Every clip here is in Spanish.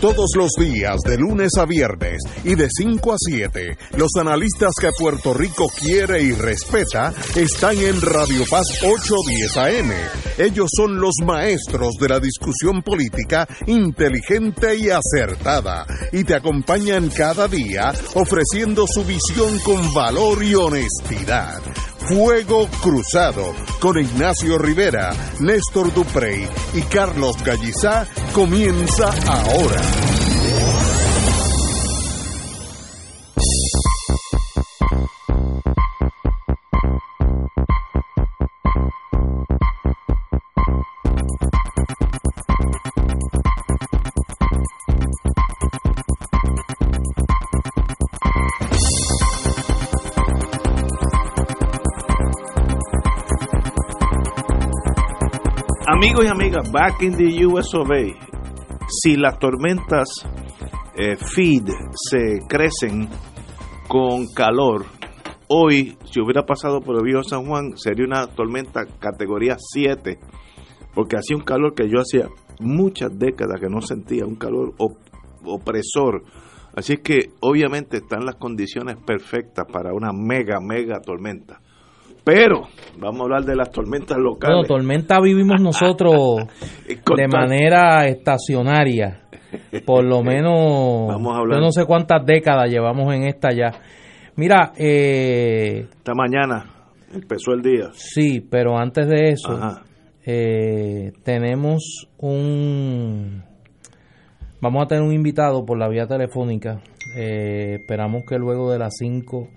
todos los días, de lunes a viernes y de 5 a 7. Los analistas que Puerto Rico quiere y respeta están en Radio Paz 810 AM. Ellos son los maestros de la discusión política inteligente y acertada y te acompañan cada día ofreciendo su visión con valor y honestidad. Fuego Cruzado con Ignacio Rivera, Néstor Duprey y Carlos Gallizá comienza ahora. Amigos y amigas, back in the US of A, si las tormentas eh, feed se crecen con calor, hoy, si hubiera pasado por el viejo San Juan, sería una tormenta categoría 7, porque hacía un calor que yo hacía muchas décadas que no sentía, un calor op- opresor. Así que obviamente están las condiciones perfectas para una mega, mega tormenta. Pero vamos a hablar de las tormentas locales. Bueno, tormenta vivimos nosotros de manera estacionaria. Por lo menos, Vamos a hablar. yo no sé cuántas décadas llevamos en esta ya. Mira, eh, Esta mañana empezó el día. sí, pero antes de eso, eh, tenemos un... Vamos a tener un invitado por la vía telefónica. Eh, esperamos que luego de las 5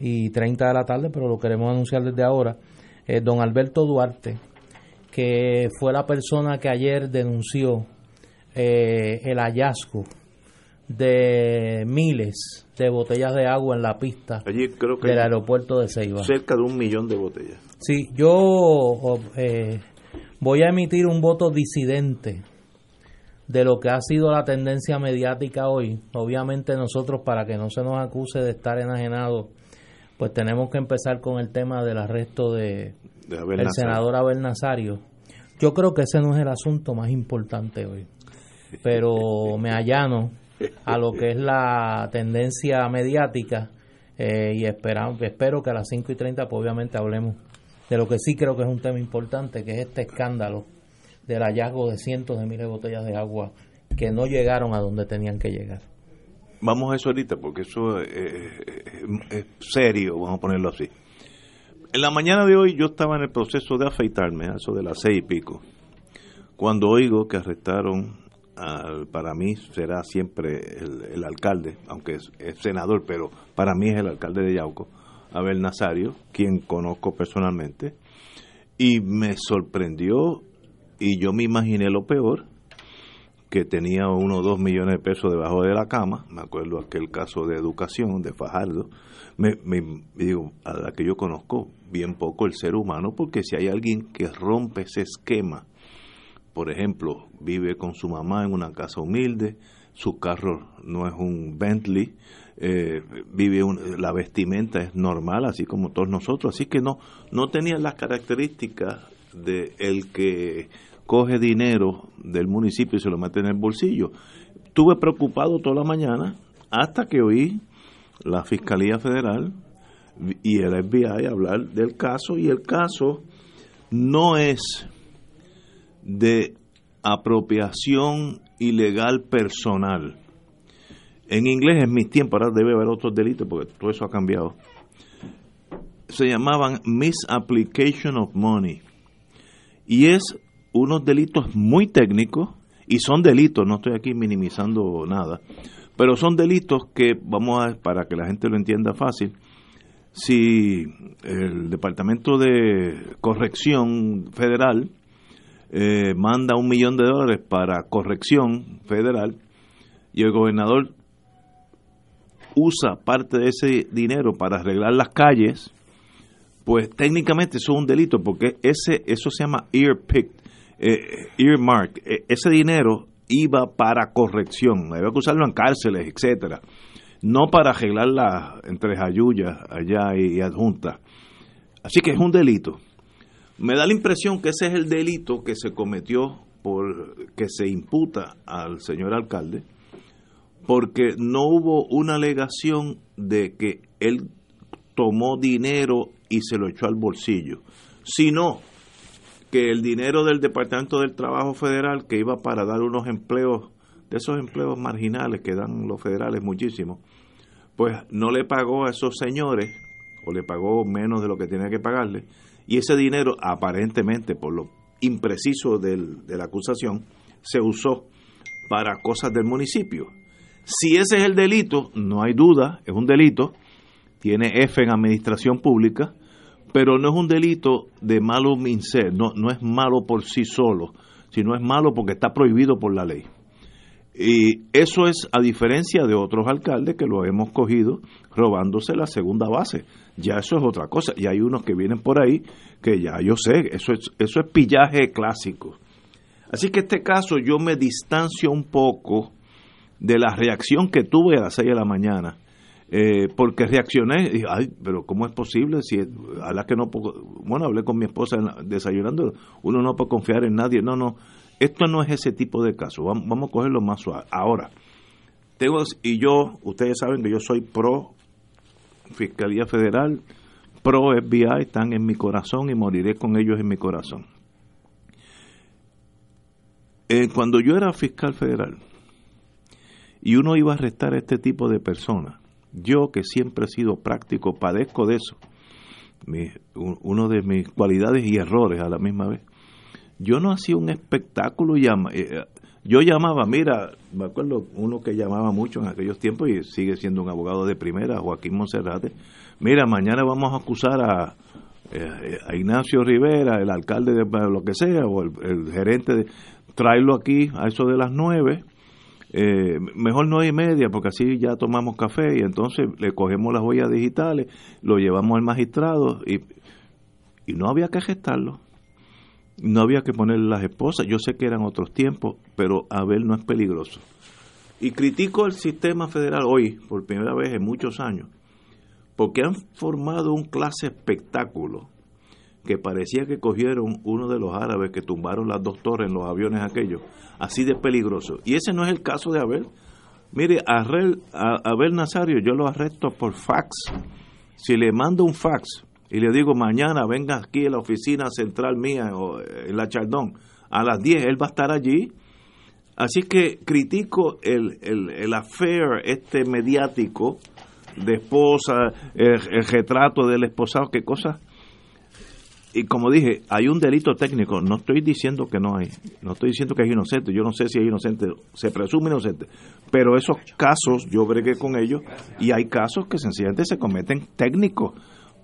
y 30 de la tarde, pero lo queremos anunciar desde ahora. eh, don Alberto Duarte, que fue la persona que ayer denunció eh, el hallazgo de miles de botellas de agua en la pista Allí creo que del aeropuerto de Ceiba. cerca de un millón de botellas. Sí, yo eh, voy a emitir un voto disidente de lo que ha sido la tendencia mediática hoy. Obviamente nosotros, para que no se nos acuse de estar enajenados, pues tenemos que empezar con el tema del arresto de el senador Abel Nazario. Yo creo que ese no es el asunto más importante hoy, pero me allano a lo que es la tendencia mediática eh, y espera- espero que a las 5 y 30 pues obviamente hablemos de lo que sí creo que es un tema importante, que es este escándalo del hallazgo de cientos de miles de botellas de agua que no llegaron a donde tenían que llegar. Vamos a eso ahorita porque eso es, serio, vamos a ponerlo así. En la mañana de hoy yo estaba en el proceso de afeitarme, a eso de las seis y pico, cuando oigo que arrestaron, al, para mí será siempre el, el alcalde, aunque es, es senador, pero para mí es el alcalde de Yauco, Abel Nazario, quien conozco personalmente, y me sorprendió y yo me imaginé lo peor, que tenía uno o dos millones de pesos debajo de la cama, me acuerdo aquel caso de educación de Fajardo, me, digo, a la que yo conozco bien poco el ser humano, porque si hay alguien que rompe ese esquema, por ejemplo, vive con su mamá en una casa humilde, su carro no es un Bentley, eh, vive un- la vestimenta es normal, así como todos nosotros, así que no, no tenía las características de el que coge dinero del municipio y se lo mete en el bolsillo. Estuve preocupado toda la mañana hasta que oí la Fiscalía Federal y el FBI hablar del caso y el caso no es de apropiación ilegal personal. En inglés en mis tiempos, ahora debe haber otros delitos porque todo eso ha cambiado. Se llamaban misapplication of money. Y es unos delitos muy técnicos y son delitos, no estoy aquí minimizando nada, pero son delitos que vamos a para que la gente lo entienda fácil. Si el Departamento de Corrección Federal eh, manda un millón de dólares para corrección federal y el gobernador usa parte de ese dinero para arreglar las calles, pues técnicamente eso es un delito porque ese eso se llama earpick, eh, earmark. Eh, ese dinero iba para corrección, había que usarlo en cárceles, etcétera, no para arreglar la entre Jayuya allá y, y adjunta. Así que es un delito. Me da la impresión que ese es el delito que se cometió por que se imputa al señor alcalde porque no hubo una alegación de que él tomó dinero y se lo echó al bolsillo, sino que el dinero del Departamento del Trabajo Federal, que iba para dar unos empleos, de esos empleos marginales que dan los federales muchísimo, pues no le pagó a esos señores, o le pagó menos de lo que tenía que pagarle, y ese dinero, aparentemente, por lo impreciso de la acusación, se usó para cosas del municipio. Si ese es el delito, no hay duda, es un delito, tiene F en administración pública, pero no es un delito de malo mincer, no, no es malo por sí solo, sino es malo porque está prohibido por la ley. Y eso es a diferencia de otros alcaldes que lo hemos cogido robándose la segunda base. Ya eso es otra cosa. Y hay unos que vienen por ahí que ya yo sé, eso es, eso es pillaje clásico. Así que este caso yo me distancio un poco de la reacción que tuve a las 6 de la mañana. Eh, porque reaccioné y ay, pero ¿cómo es posible? Si a la que no bueno, hablé con mi esposa desayunando, uno no puede confiar en nadie. No, no, esto no es ese tipo de caso. Vamos, vamos a cogerlo más suave. Ahora, tengo, y yo, ustedes saben que yo soy pro Fiscalía Federal, pro FBI, están en mi corazón y moriré con ellos en mi corazón. Eh, cuando yo era fiscal federal y uno iba a arrestar a este tipo de personas, yo que siempre he sido práctico, padezco de eso, uno de mis cualidades y errores a la misma vez. Yo no hacía un espectáculo, llama, eh, yo llamaba, mira, me acuerdo uno que llamaba mucho en aquellos tiempos y sigue siendo un abogado de primera, Joaquín Monserrate, mira, mañana vamos a acusar a, eh, a Ignacio Rivera, el alcalde de lo que sea, o el, gerente de tráelo aquí a eso de las nueve, eh, mejor nueve y media, porque así ya tomamos café y entonces le cogemos las huellas digitales, lo llevamos al magistrado y, y no había que gestarlo. No había que ponerle las esposas. Yo sé que eran otros tiempos, pero Abel no es peligroso. Y critico el sistema federal hoy, por primera vez en muchos años, porque han formado un clase espectáculo que parecía que cogieron uno de los árabes que tumbaron las dos torres en los aviones aquellos, así de peligroso. Y ese no es el caso de Abel. Mire, a Abel Nazario yo lo arresto por fax. Si le mando un fax y le digo mañana venga aquí a la oficina central mía o eh, en la Chardón a las 10, él va a estar allí. Así que critico el, el, el affair este mediático de esposa, el, retrato del esposado, qué cosas y como dije, hay un delito técnico, no estoy diciendo que no hay, no estoy diciendo que es inocente, yo no sé si es inocente, se presume inocente, pero esos casos yo bregué con ellos y hay casos que sencillamente se cometen técnicos.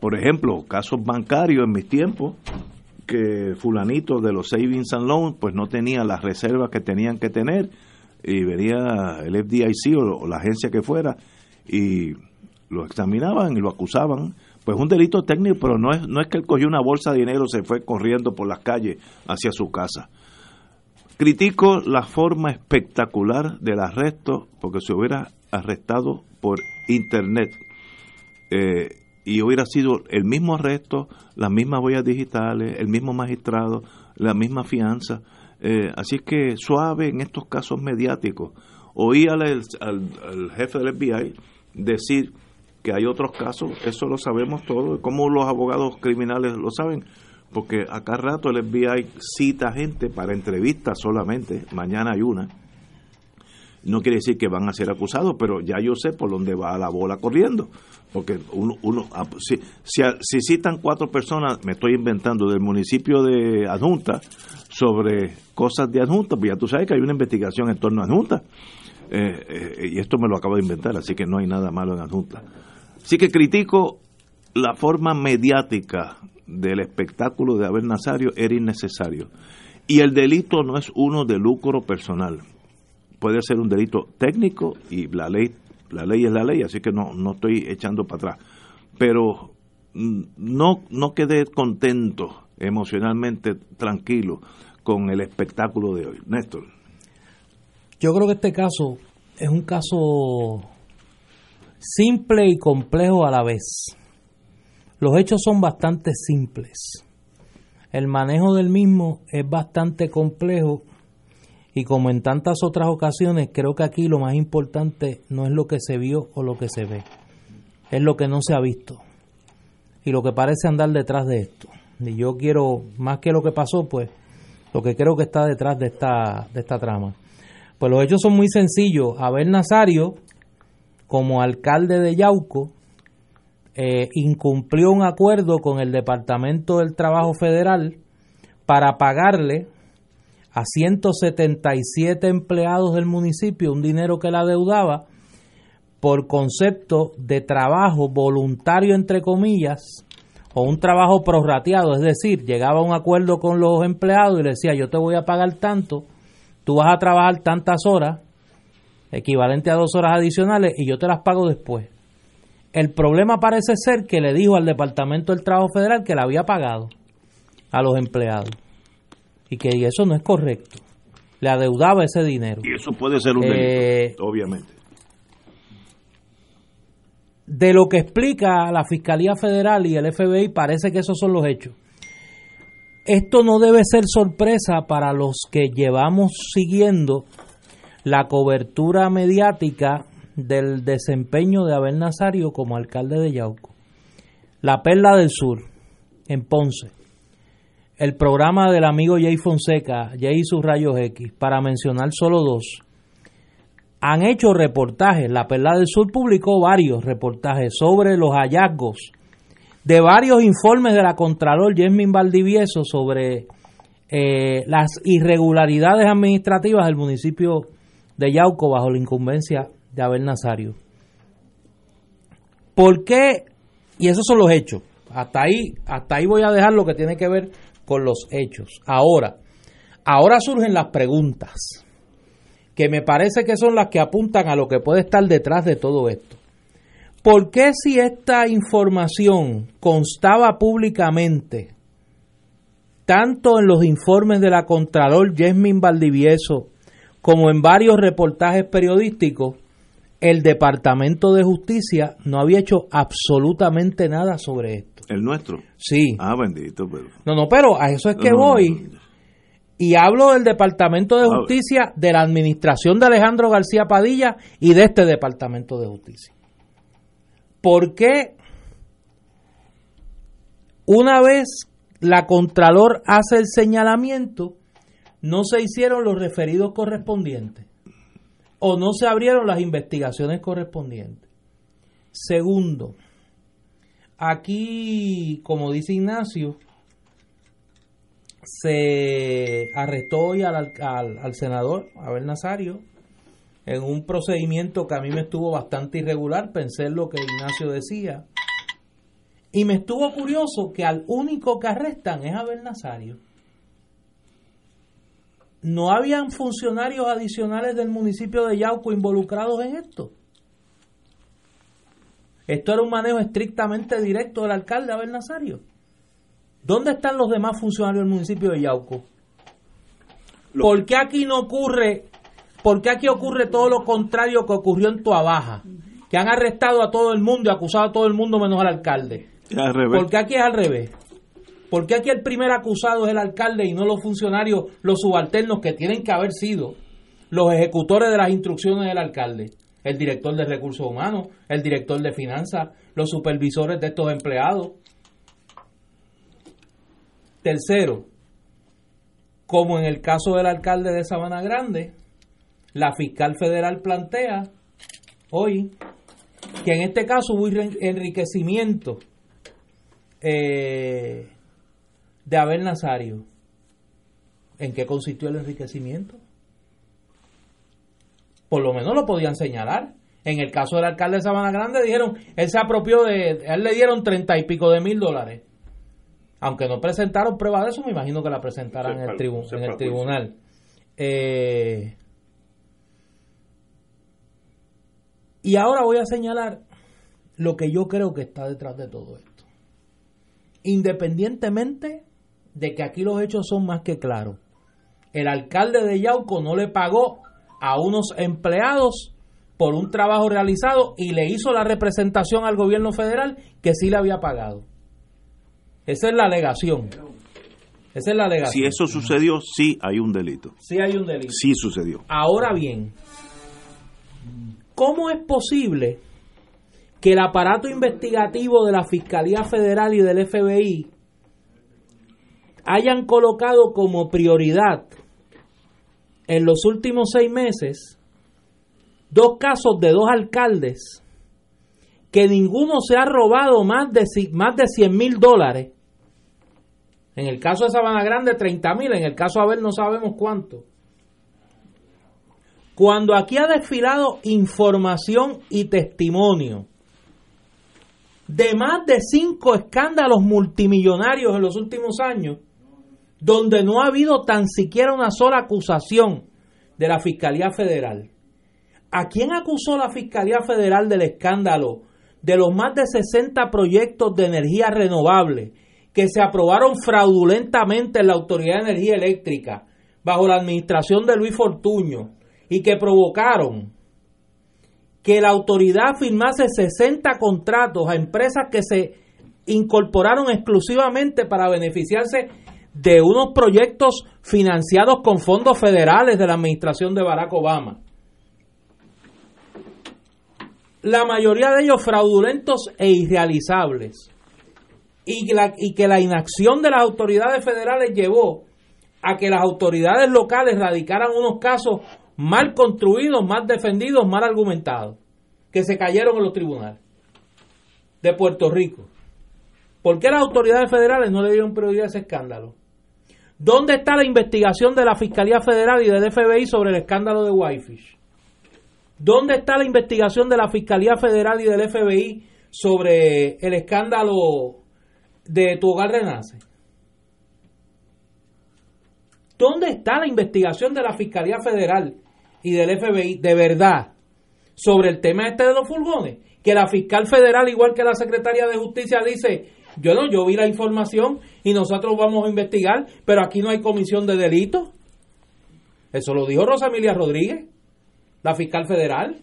Por ejemplo, casos bancarios en mis tiempos, que fulanito de los savings and loans pues no tenía las reservas que tenían que tener y venía el FDIC o la agencia que fuera y lo examinaban y lo acusaban pues un delito técnico, pero no es, no es que él cogió una bolsa de dinero y se fue corriendo por las calles hacia su casa. Critico la forma espectacular del arresto, porque se hubiera arrestado por internet eh, y hubiera sido el mismo arresto, las mismas huellas digitales, el mismo magistrado, la misma fianza. Eh, así que suave en estos casos mediáticos. Oí al, al jefe del FBI decir que hay otros casos, eso lo sabemos todos, como los abogados criminales lo saben, porque acá rato el FBI cita gente para entrevistas solamente, mañana hay una. No quiere decir que van a ser acusados, pero ya yo sé por dónde va la bola corriendo. Porque uno, uno ah, si, si, citan cuatro personas, me estoy inventando, del municipio de Adjunta sobre cosas de Adjunta, pues ya tú sabes que hay una investigación en torno a Adjunta. Eh, eh, y esto me lo acabo de inventar, así que no hay nada malo en Adjunta. Así que critico la forma mediática del espectáculo de Abel Nazario, era innecesario. Y el delito no es uno de lucro personal. Puede ser un delito técnico y la ley, la ley es la ley, así que no, no estoy echando para atrás. Pero mm, no, no quedé contento, emocionalmente tranquilo con el espectáculo de hoy. Néstor. Yo creo que este caso es un caso simple y complejo a la vez. Los hechos son bastante simples. El manejo del mismo es bastante complejo Y como en tantas otras ocasiones, creo que aquí lo más importante no es lo que se vio o lo que se ve, es lo que no se ha visto y lo que parece andar detrás de esto. Y yo quiero, más que lo que pasó, pues, lo que creo que está detrás de esta, de esta trama. Pues los hechos son muy sencillos. Abel Nazario, como alcalde de Yauco, eh, incumplió un acuerdo con el Departamento del Trabajo Federal para pagarle a 177 empleados del municipio un dinero que la deudaba por concepto de trabajo voluntario, entre comillas, o un trabajo prorrateado, es decir, llegaba a un acuerdo con los empleados y le decía, yo te voy a pagar tanto, tú vas a trabajar tantas horas, equivalente a dos horas adicionales, y yo te las pago después. El problema parece ser que le dijo al Departamento del Trabajo Federal que la había pagado a los empleados y que eso no es correcto. Le adeudaba ese dinero. Y eso puede ser un delito, eh, obviamente de lo que explica la Fiscalía Federal y el FBI, parece que esos son los hechos. Esto no debe ser sorpresa para los que llevamos siguiendo la cobertura mediática del desempeño de Abel Nazario como alcalde de Yauco. La Perla del Sur, en Ponce. El programa del amigo Jay Fonseca, Jay y sus rayos X, para mencionar solo dos han hecho reportajes. La Perla del Sur publicó varios reportajes sobre los hallazgos de varios informes de la Contralor Jasmine Valdivieso sobre eh, las irregularidades administrativas del municipio de Yauco bajo la incumbencia de Abel Nazario. ¿Por qué? Y esos son los hechos. Hasta ahí, hasta ahí voy a dejar lo que tiene que ver con los hechos. Ahora, ahora surgen las preguntas que me parece que son las que apuntan a lo que puede estar detrás de todo esto. ¿Por qué si esta información constaba públicamente, tanto en los informes de la Contralor Jasmine Valdivieso como en varios reportajes periodísticos, el Departamento de Justicia no había hecho absolutamente nada sobre esto? ¿El nuestro? Sí. Ah, bendito, pero... No, no, pero a eso es que voy. Y hablo del Departamento de Justicia, de la administración de Alejandro García Padilla y de este Departamento de Justicia. ¿Por qué una vez la Contralor hace el señalamiento, no se hicieron los referidos correspondientes? ¿O no se abrieron las investigaciones correspondientes? Segundo, aquí, como dice Ignacio, se arrestó hoy al, al, senador Abel Nazario en un procedimiento que a mí me estuvo bastante irregular, pensé en lo que Ignacio decía, y me estuvo curioso que al único que arrestan es Abel Nazario. ¿No habían funcionarios adicionales del municipio de Yauco involucrados en esto? Esto era un manejo estrictamente directo del alcalde Abel Nazario. ¿Dónde están los demás funcionarios del municipio de Yauco? ¿Por qué aquí no ocurre, por qué aquí ocurre todo lo contrario que ocurrió en Tuabaja? Que han arrestado a todo el mundo y acusado a todo el mundo menos al alcalde. ¿Por qué aquí es al revés? ¿Por qué aquí el primer acusado es el alcalde y no los funcionarios, los subalternos que tienen que haber sido los ejecutores de las instrucciones del alcalde? El director de recursos humanos, el director de finanzas, los supervisores de estos empleados. Tercero, como en el caso del alcalde de Sabana Grande, la fiscal federal plantea hoy que en este caso hubo enriquecimiento eh, de Abel Nazario. ¿En qué consistió el enriquecimiento? Por lo menos lo podían señalar. En el caso del alcalde de Sabana Grande dijeron, él se apropió de, él le dieron treinta y pico de mil dólares aunque no presentaron prueba de eso, me imagino que la presentarán en, el en el tribunal. Eh, y ahora voy a señalar lo que yo creo que está detrás de todo esto. Independientemente de que aquí los hechos son más que claros, el alcalde de Yauco no le pagó a unos empleados por un trabajo realizado y le hizo la representación al gobierno federal que sí le había pagado. Esa es la alegación. Esa es la alegación. Si eso sucedió, sí hay un delito. Sí hay un delito. Sí sucedió. Ahora bien, ¿cómo es posible que el aparato investigativo de la Fiscalía Federal y del FBI hayan colocado como prioridad en los últimos seis meses dos casos de dos alcaldes que ninguno se ha robado más de, más de 100 mil dólares. En el caso de Sabana Grande, 30 mil. En el caso de Abel, no sabemos cuánto. Cuando aquí ha desfilado información y testimonio de más de cinco escándalos multimillonarios en los últimos años, donde no ha habido tan siquiera una sola acusación de la Fiscalía Federal. ¿A quién acusó la Fiscalía Federal del escándalo de los más de 60 proyectos de energía renovable que se aprobaron fraudulentamente en la Autoridad de Energía Eléctrica bajo la administración de Luis Fortuño y que provocaron que la autoridad firmase 60 contratos a empresas que se incorporaron exclusivamente para beneficiarse de unos proyectos financiados con fondos federales de la administración de Barack Obama la mayoría de ellos fraudulentos e irrealizables. Y, que la inacción de las autoridades federales llevó a que las autoridades locales radicaran unos casos mal construidos, mal defendidos, mal argumentados, que se cayeron en los tribunales de Puerto Rico. ¿Por qué las autoridades federales no le dieron prioridad a ese escándalo? ¿Dónde está la investigación de la Fiscalía Federal y del FBI sobre el escándalo de Whitefish? ¿Dónde está la investigación de la Fiscalía Federal y del FBI sobre el escándalo de Tu Hogar Renace? ¿Dónde está la investigación de la Fiscalía Federal y del FBI de verdad sobre el tema este de los furgones? Que la fiscal federal, igual que la secretaria de Justicia, dice, yo no, yo vi la información y nosotros vamos a investigar, pero aquí no hay comisión de delito. Eso lo dijo Rosa Emilia Rodríguez la fiscal federal?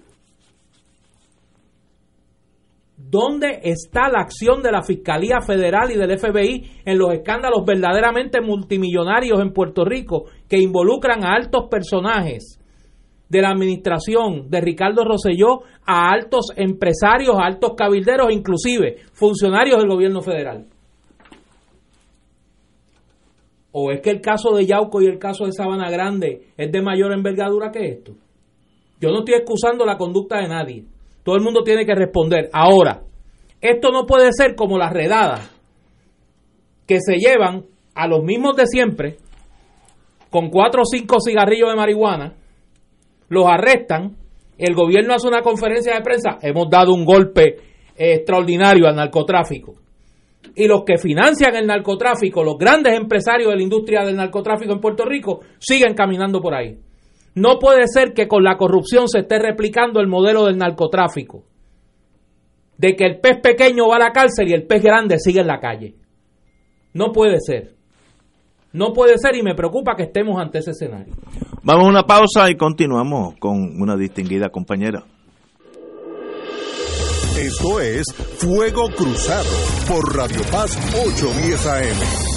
¿Dónde está la acción de la Fiscalía Federal y del FBI en los escándalos verdaderamente multimillonarios en Puerto Rico que involucran a altos personajes de la administración de Ricardo Rosselló, a altos empresarios, a altos cabilderos, inclusive funcionarios del gobierno federal? ¿O es que el caso de Yauco y el caso de Sabana Grande es de mayor envergadura que esto? Yo no estoy excusando la conducta de nadie. Todo el mundo tiene que responder. Ahora, esto no puede ser como las redadas que se llevan a los mismos de siempre con cuatro o cinco cigarrillos de marihuana, los arrestan, el gobierno hace una conferencia de prensa, hemos dado un golpe extraordinario al narcotráfico. Y los que financian el narcotráfico, los grandes empresarios de la industria del narcotráfico en Puerto Rico, siguen caminando por ahí. No puede ser que con la corrupción se esté replicando el modelo del narcotráfico. De que el pez pequeño va a la cárcel y el pez grande sigue en la calle. No puede ser. No puede ser y me preocupa que estemos ante ese escenario. Vamos a una pausa y continuamos con una distinguida compañera. Esto es Fuego Cruzado por Radio Paz 810 AM.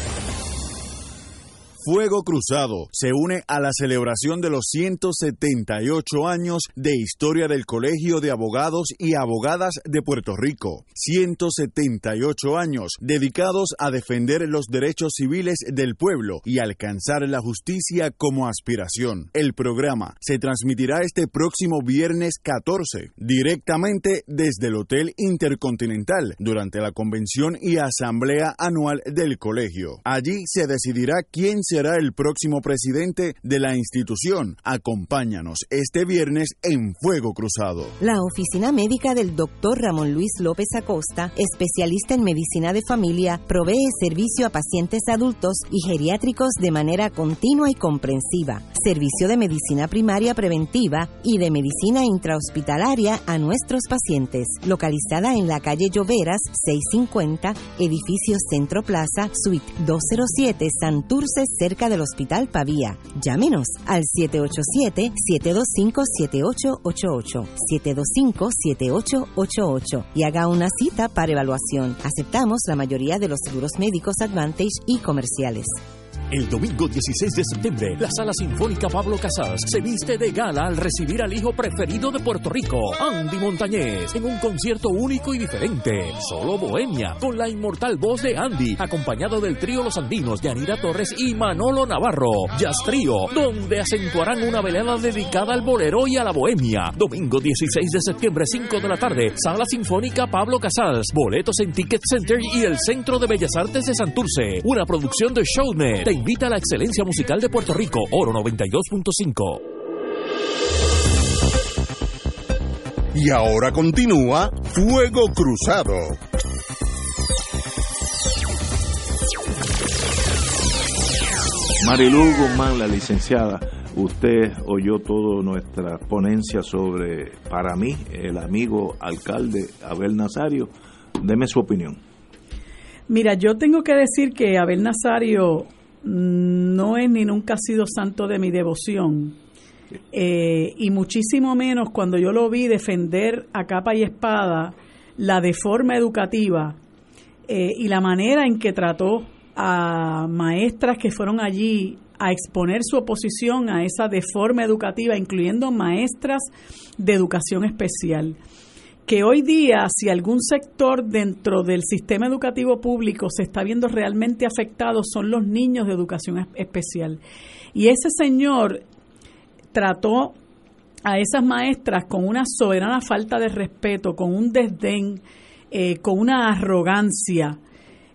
Fuego Cruzado se une a la celebración de los 178 años de historia del Colegio de Abogados y Abogadas de Puerto Rico. 178 años dedicados a defender los derechos civiles del pueblo y alcanzar la justicia como aspiración. El programa se transmitirá este próximo viernes 14 directamente desde el Hotel Intercontinental durante la convención y asamblea anual del colegio. Allí se decidirá quién anunciará el próximo presidente de la institución. Acompáñanos este viernes en Fuego Cruzado. La oficina médica del doctor Ramón Luis López Acosta, especialista en medicina de familia, provee servicio a pacientes adultos y geriátricos de manera continua y comprensiva, servicio de medicina primaria preventiva y de medicina intrahospitalaria a nuestros pacientes, localizada en la calle Lloveras 650, edificio Centro Plaza, suite 207, Santurce, cerca del Hospital Pavía. Llámenos al 787-725-7888, 725-7888 y haga una cita para evaluación. Aceptamos la mayoría de los seguros médicos Advantage y comerciales. El domingo 16 de septiembre, la Sala Sinfónica Pablo Casals se viste de gala al recibir al hijo preferido de Puerto Rico, Andy Montañez, en un concierto único y diferente. Solo Bohemia, con la inmortal voz de Andy, acompañado del trío Los Andinos, Yanira Torres y Manolo Navarro. Jazz Trío, donde acentuarán una velada dedicada al bolero y a la bohemia. Domingo 16 de septiembre, 5 de la tarde, Sala Sinfónica Pablo Casals. Boletos en Ticket Center y el Centro de Bellas Artes de Santurce. Una producción de Shownet invita a la excelencia musical de Puerto Rico, Oro 92.5. Y ahora continúa Fuego Cruzado. Marilu Guzmán, la licenciada, usted oyó toda nuestra ponencia sobre, para mí, el amigo alcalde Abel Nazario. Deme su opinión. Mira, yo tengo que decir que Abel Nazario no es ni nunca ha sido santo de mi devoción. Eh, y muchísimo menos cuando yo lo vi defender a capa y espada la deforma educativa eh, y la manera en que trató a maestras que fueron allí a exponer su oposición a esa deforma educativa, incluyendo maestras de educación especial que hoy día si algún sector dentro del sistema educativo público se está viendo realmente afectado son los niños de educación especial. Y ese señor trató a esas maestras con una soberana falta de respeto, con un desdén, eh, con una arrogancia.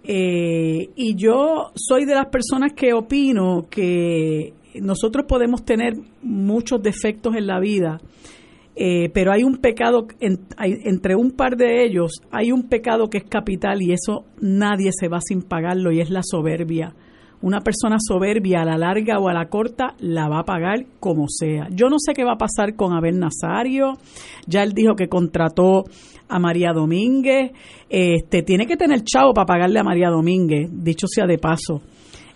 Eh, y yo soy de las personas que opino que nosotros podemos tener muchos defectos en la vida, eh, pero hay un pecado, entre un par de ellos, hay un pecado que es capital y eso nadie se va sin pagarlo y es la soberbia. Una persona soberbia a la larga o a la corta la va a pagar como sea. Yo no sé qué va a pasar con Abel Nazario. Ya él dijo que contrató a María Domínguez. Este, tiene que tener chavo para pagarle a María Domínguez, dicho sea de paso.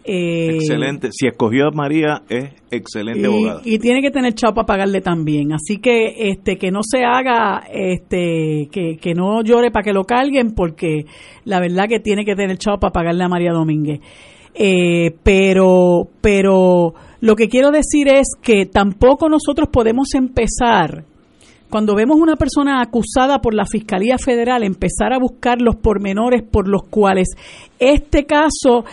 Eh, excelente. Si escogió a María, es excelente y, abogada. Y tiene que tener chavo para pagarle también. Así que este que no se haga, este que, que no llore para que lo carguen, porque la verdad que tiene que tener chavo para pagarle a María Domínguez. Eh, pero, pero lo que quiero decir es que tampoco nosotros podemos empezar cuando vemos una persona acusada por la Fiscalía Federal, empezar a buscar los pormenores por los cuales este caso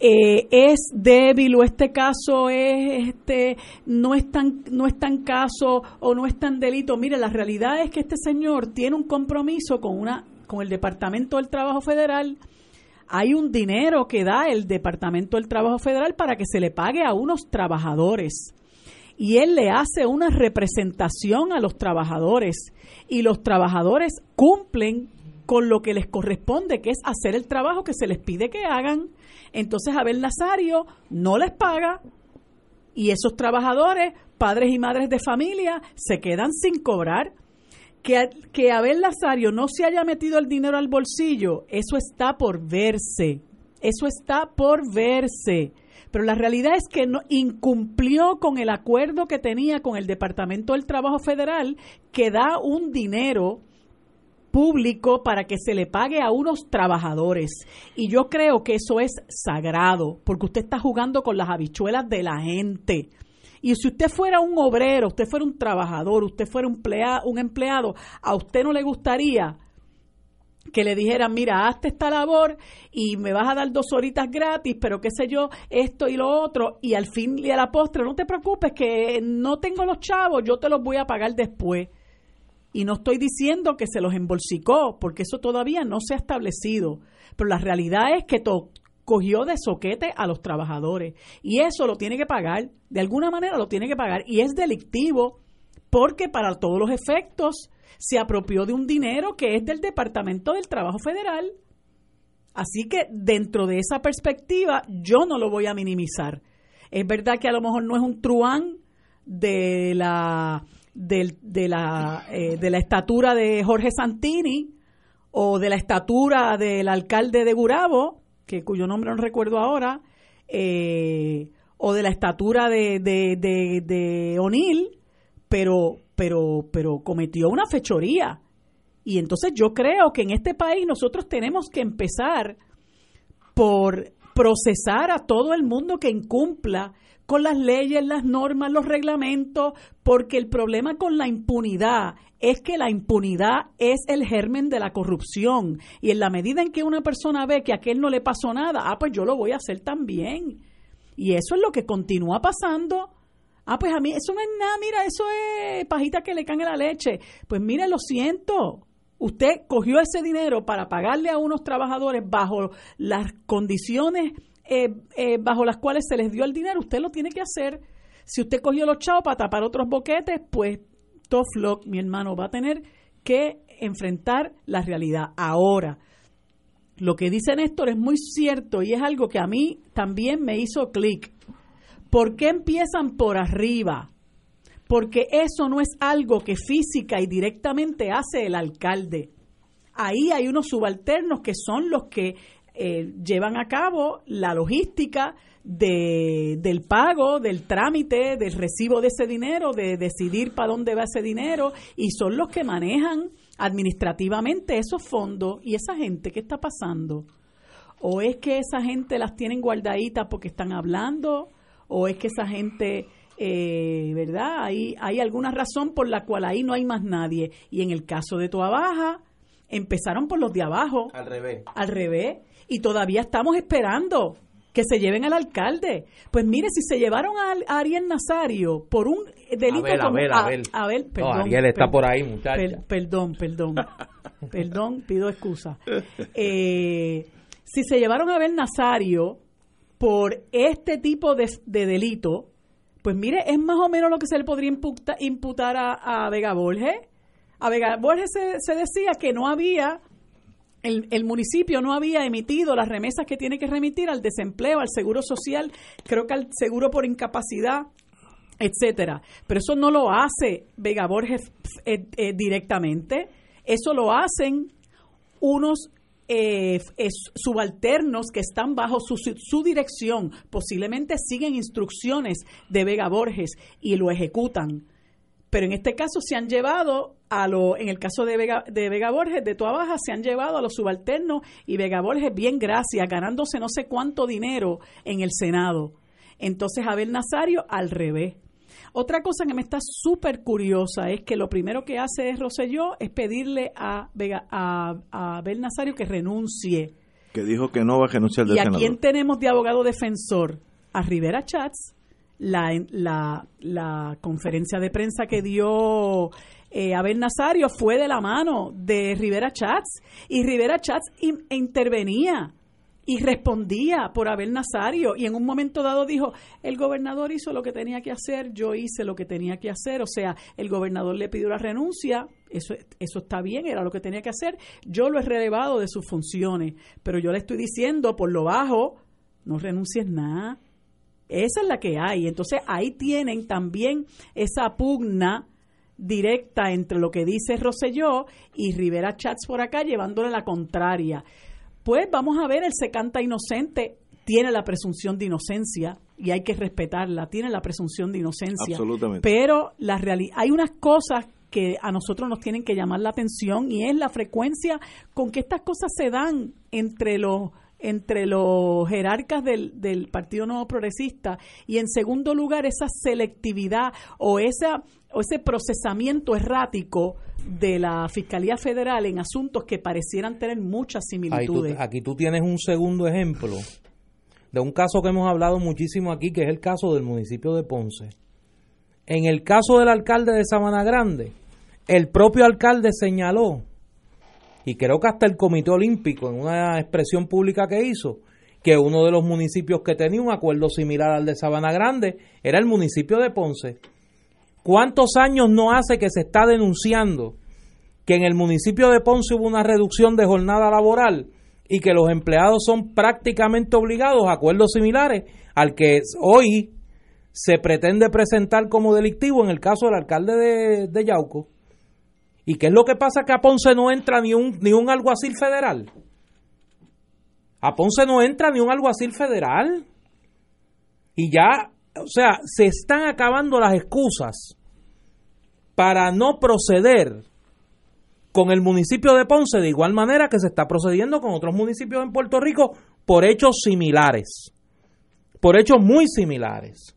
eh, es débil o este caso es este no es tan no es tan caso o no es tan delito. Mire la realidad es que este señor tiene un compromiso con una con el departamento del trabajo federal. Hay un dinero que da el departamento del trabajo federal para que se le pague a unos trabajadores. Y él le hace una representación a los trabajadores. Y los trabajadores cumplen con lo que les corresponde, que es hacer el trabajo que se les pide que hagan. Entonces Abel Nazario no les paga y esos trabajadores, padres y madres de familia, se quedan sin cobrar. Que, que Abel Nazario no se haya metido el dinero al bolsillo, eso está por verse. Eso está por verse. Pero la realidad es que no, incumplió con el acuerdo que tenía con el Departamento del Trabajo Federal, que da un dinero público para que se le pague a unos trabajadores. Y yo creo que eso es sagrado, porque usted está jugando con las habichuelas de la gente. Y si usted fuera un obrero, usted fuera un trabajador, usted fuera un, empleado, un empleado, a usted no le gustaría que le dijeran, mira, hazte esta labor y me vas a dar dos horitas gratis, pero qué sé yo, esto y lo otro, y al fin y a la postre, no te preocupes que no tengo los chavos, yo te los voy a pagar después. Y no estoy diciendo que se los embolsicó, porque eso todavía no se ha establecido. Pero la realidad es que cogió de soquete a los trabajadores y eso lo tiene que pagar, de alguna manera lo tiene que pagar y es delictivo porque para todos los efectos se apropió de un dinero que es del Departamento del Trabajo Federal. Así que dentro de esa perspectiva yo no lo voy a minimizar. Es verdad que a lo mejor no es un truán de la, de, la, eh, de la estatura de Jorge Santini o de la estatura del alcalde de Gurabo, que cuyo nombre no recuerdo ahora, eh, o de la estatura de, de, de, O'Neill, pero, pero, pero cometió una fechoría. Y entonces yo creo que en este país nosotros tenemos que empezar por procesar a todo el mundo que incumpla con las leyes, las normas, los reglamentos, porque el problema con la impunidad es que la impunidad es el germen de la corrupción. Y en la medida en que una persona ve que a aquel no le pasó nada, ah, pues yo lo voy a hacer también. Y eso es lo que continúa pasando. Ah, pues a mí eso no es nada, mira, eso es pajita que le cae la leche. Pues mire, lo siento. Usted cogió ese dinero para pagarle a unos trabajadores bajo las condiciones eh, eh, bajo las cuales se les dio el dinero, usted lo tiene que hacer. Si usted cogió los chavos para tapar otros boquetes, pues tough luck, mi hermano, va a tener que enfrentar la realidad. Ahora, lo que dice Néstor es muy cierto y es algo que a mí también me hizo clic. ¿Por qué empiezan por arriba? Porque eso no es algo que física y directamente hace el alcalde. Ahí hay unos subalternos que son los que eh, llevan a cabo la logística de, del pago, del trámite, del recibo de ese dinero, de decidir para dónde va ese dinero, y son los que manejan administrativamente esos fondos y esa gente, ¿qué está pasando? ¿O es que esa gente las tienen guardaditas porque están hablando? ¿O es que esa gente, eh, verdad? Hay, hay alguna razón por la cual ahí no hay más nadie. Y en el caso de Toa Baja, empezaron por los de abajo. Al revés. Al revés y todavía estamos esperando que se lleven al alcalde. Pues mire, si se llevaron a, Ariel Nazario por un delito a ver, a ver, a, ver, perdón. Ariel está por ahí, muchacha. perdón, perdón, perdón, pido excusa. Eh, si se llevaron a Abel Nazario por este tipo de, delito, pues mire, es más o menos lo que se le podría imputar a, Vega Borges. A Vega Borges se decía que no había el, municipio no había emitido las remesas que tiene que remitir al desempleo, al seguro social, creo que al seguro por incapacidad, etcétera. Pero eso no lo hace Vega Borges eh, eh, directamente, eso lo hacen unos eh, subalternos que están bajo su, su, dirección, posiblemente siguen instrucciones de Vega Borges y lo ejecutan. Pero en este caso se han llevado a lo, en el caso de Vega, de Vega Borges, de Toa Baja, se han llevado a los subalternos y Vega Borges, bien gracias, ganándose no sé cuánto dinero en el Senado. Entonces, Abel Nazario, al revés. Otra cosa que me está súper curiosa es que lo primero que hace es Roselló es pedirle a, Vega, a, Abel Nazario que renuncie. Que dijo que no va a renunciar del ¿Y a quién tenemos de abogado defensor? A Rivera Chats, la, la, la conferencia de prensa que dio eh, Abel Nazario fue de la mano de Rivera Chats y Rivera Chats intervenía y respondía por Abel Nazario y en un momento dado dijo, el gobernador hizo lo que tenía que hacer, yo hice lo que tenía que hacer, o sea, el gobernador le pidió la renuncia, eso, eso está bien, era lo que tenía que hacer, yo lo he relevado de sus funciones, pero yo le estoy diciendo por lo bajo, no renuncies nada, esa es la que hay. Entonces ahí tienen también esa pugna directa entre lo que dice Rosselló y Rivera Chats por acá llevándole la contraria. Pues vamos a ver, él se canta inocente, tiene la presunción de inocencia y hay que respetarla, tiene la presunción de inocencia. Absolutamente. Pero la hay unas cosas que a nosotros nos tienen que llamar la atención y es la frecuencia con que estas cosas se dan entre los entre los jerarcas del, del Partido Nuevo Progresista y en segundo lugar esa selectividad o, esa, o ese procesamiento errático de la Fiscalía Federal en asuntos que parecieran tener muchas similitudes. aquí tú tienes un segundo ejemplo de un caso que hemos hablado muchísimo aquí, que es el caso del municipio de Ponce. En el caso del alcalde de Sabana Grande, el propio alcalde señaló y creo que hasta el Comité Olímpico, en una expresión pública que hizo, que uno de los municipios que tenía un acuerdo similar al de Sabana Grande era el municipio de Ponce. ¿Cuántos años no hace que se está denunciando que en el municipio de Ponce hubo una reducción de jornada laboral y que los empleados son prácticamente obligados a acuerdos similares al que hoy se pretende presentar como delictivo en el caso del alcalde de, de Yauco? ¿Y qué es lo que pasa? Que a Ponce no entra ni un, ni un alguacil federal. A Ponce no entra ni un alguacil federal. Y ya, o sea, se están acabando las excusas para no proceder con el municipio de Ponce de igual manera que se está procediendo con otros municipios en Puerto Rico por hechos similares, por hechos muy similares.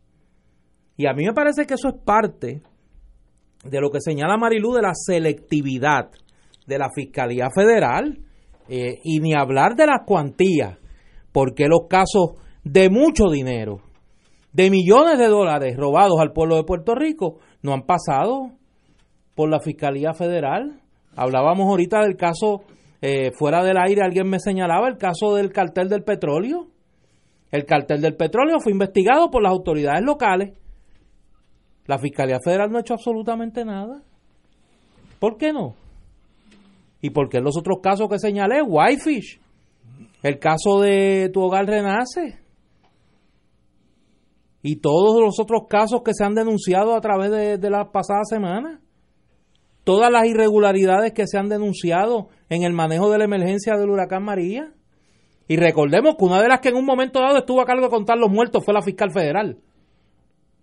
Y a mí me parece que eso es parte de lo que señala Marilú de la selectividad de la Fiscalía Federal eh, y ni hablar de las cuantías, porque los casos de mucho dinero, de millones de dólares robados al pueblo de Puerto Rico, no han pasado por la Fiscalía Federal. Hablábamos ahorita del caso eh, fuera del aire, alguien me señalaba el caso del cartel del petróleo. El cartel del petróleo fue investigado por las autoridades locales. La Fiscalía Federal no ha hecho absolutamente nada. ¿Por qué no? ¿Y por qué los otros casos que señalé? Whitefish. El caso de Tu Hogar Renace. Y todos los otros casos que se han denunciado a través de, de las pasadas semanas. Todas las irregularidades que se han denunciado en el manejo de la emergencia del huracán María. Y recordemos que una de las que en un momento dado estuvo a cargo de contar los muertos fue la fiscal federal,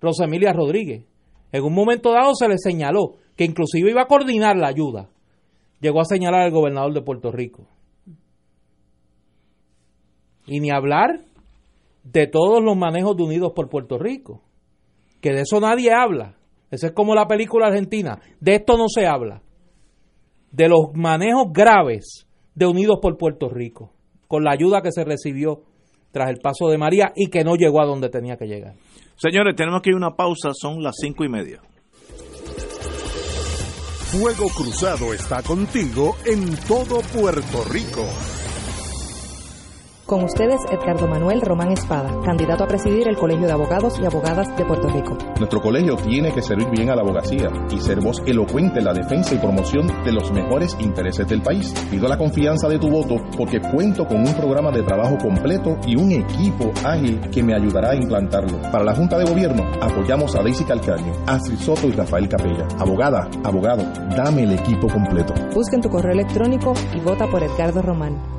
Rosemilia Rodríguez. En un momento dado se le señaló que inclusive iba a coordinar la ayuda. Llegó a señalar al gobernador de Puerto Rico. Y ni hablar de todos los manejos de Unidos por Puerto Rico. Que de eso nadie habla. Esa es como la película argentina. De esto no se habla. De los manejos graves de Unidos por Puerto Rico. Con la ayuda que se recibió tras el paso de María y que no llegó a donde tenía que llegar. Señores, tenemos que ir a una pausa, son las cinco y media. Fuego Cruzado está contigo en todo Puerto Rico. Con ustedes, Edgardo Manuel Román Espada, candidato a presidir el Colegio de Abogados y Abogadas de Puerto Rico. Nuestro colegio tiene que servir bien a la abogacía y ser voz elocuente en la defensa y promoción de los mejores intereses del país. Pido la confianza de tu voto porque cuento con un programa de trabajo completo y un equipo ágil que me ayudará a implantarlo. Para la Junta de Gobierno, apoyamos a Daisy Calcaño, Astrid Soto y Rafael Capella. Abogada, abogado, dame el equipo completo. Busca en tu correo electrónico y vota por Edgardo Román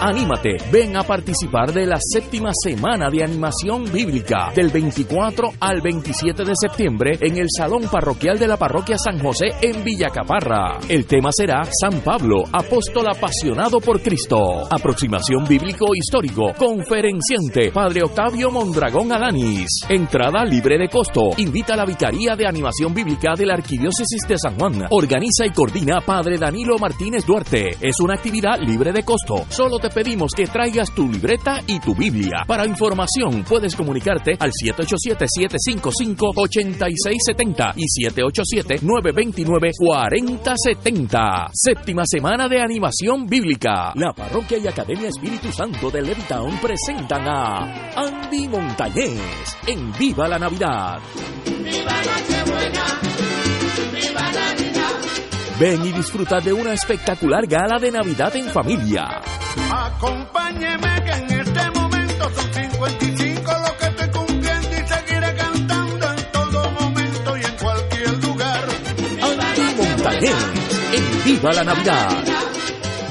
Anímate, ven a participar de la séptima semana de animación bíblica del 24 al 27 de septiembre en el Salón Parroquial de la Parroquia San José en Villacaparra. El tema será San Pablo, apóstol apasionado por Cristo. Aproximación bíblico histórico. Conferenciante, Padre Octavio Mondragón Alanis. Entrada libre de costo. Invita a la Vicaría de Animación Bíblica de la Arquidiócesis de San Juan. Organiza y coordina Padre Danilo Martínez Duarte. Es una actividad libre de costo. Solo te pedimos que traigas tu libreta y tu Biblia. Para información puedes comunicarte al 787-755-8670 y 787-929-4070. Séptima semana de animación bíblica. La Parroquia y Academia Espíritu Santo de Levitown presentan a Andy Montañez en Viva la Navidad. ¡Viva! ¡Viva Navidad! Ven y disfruta de una espectacular gala de Navidad en familia. Acompáñeme que en este momento son 55 lo que estoy cumpliendo y seguiré cantando en todo momento y en cualquier lugar. Andy Montañez en Viva la Navidad.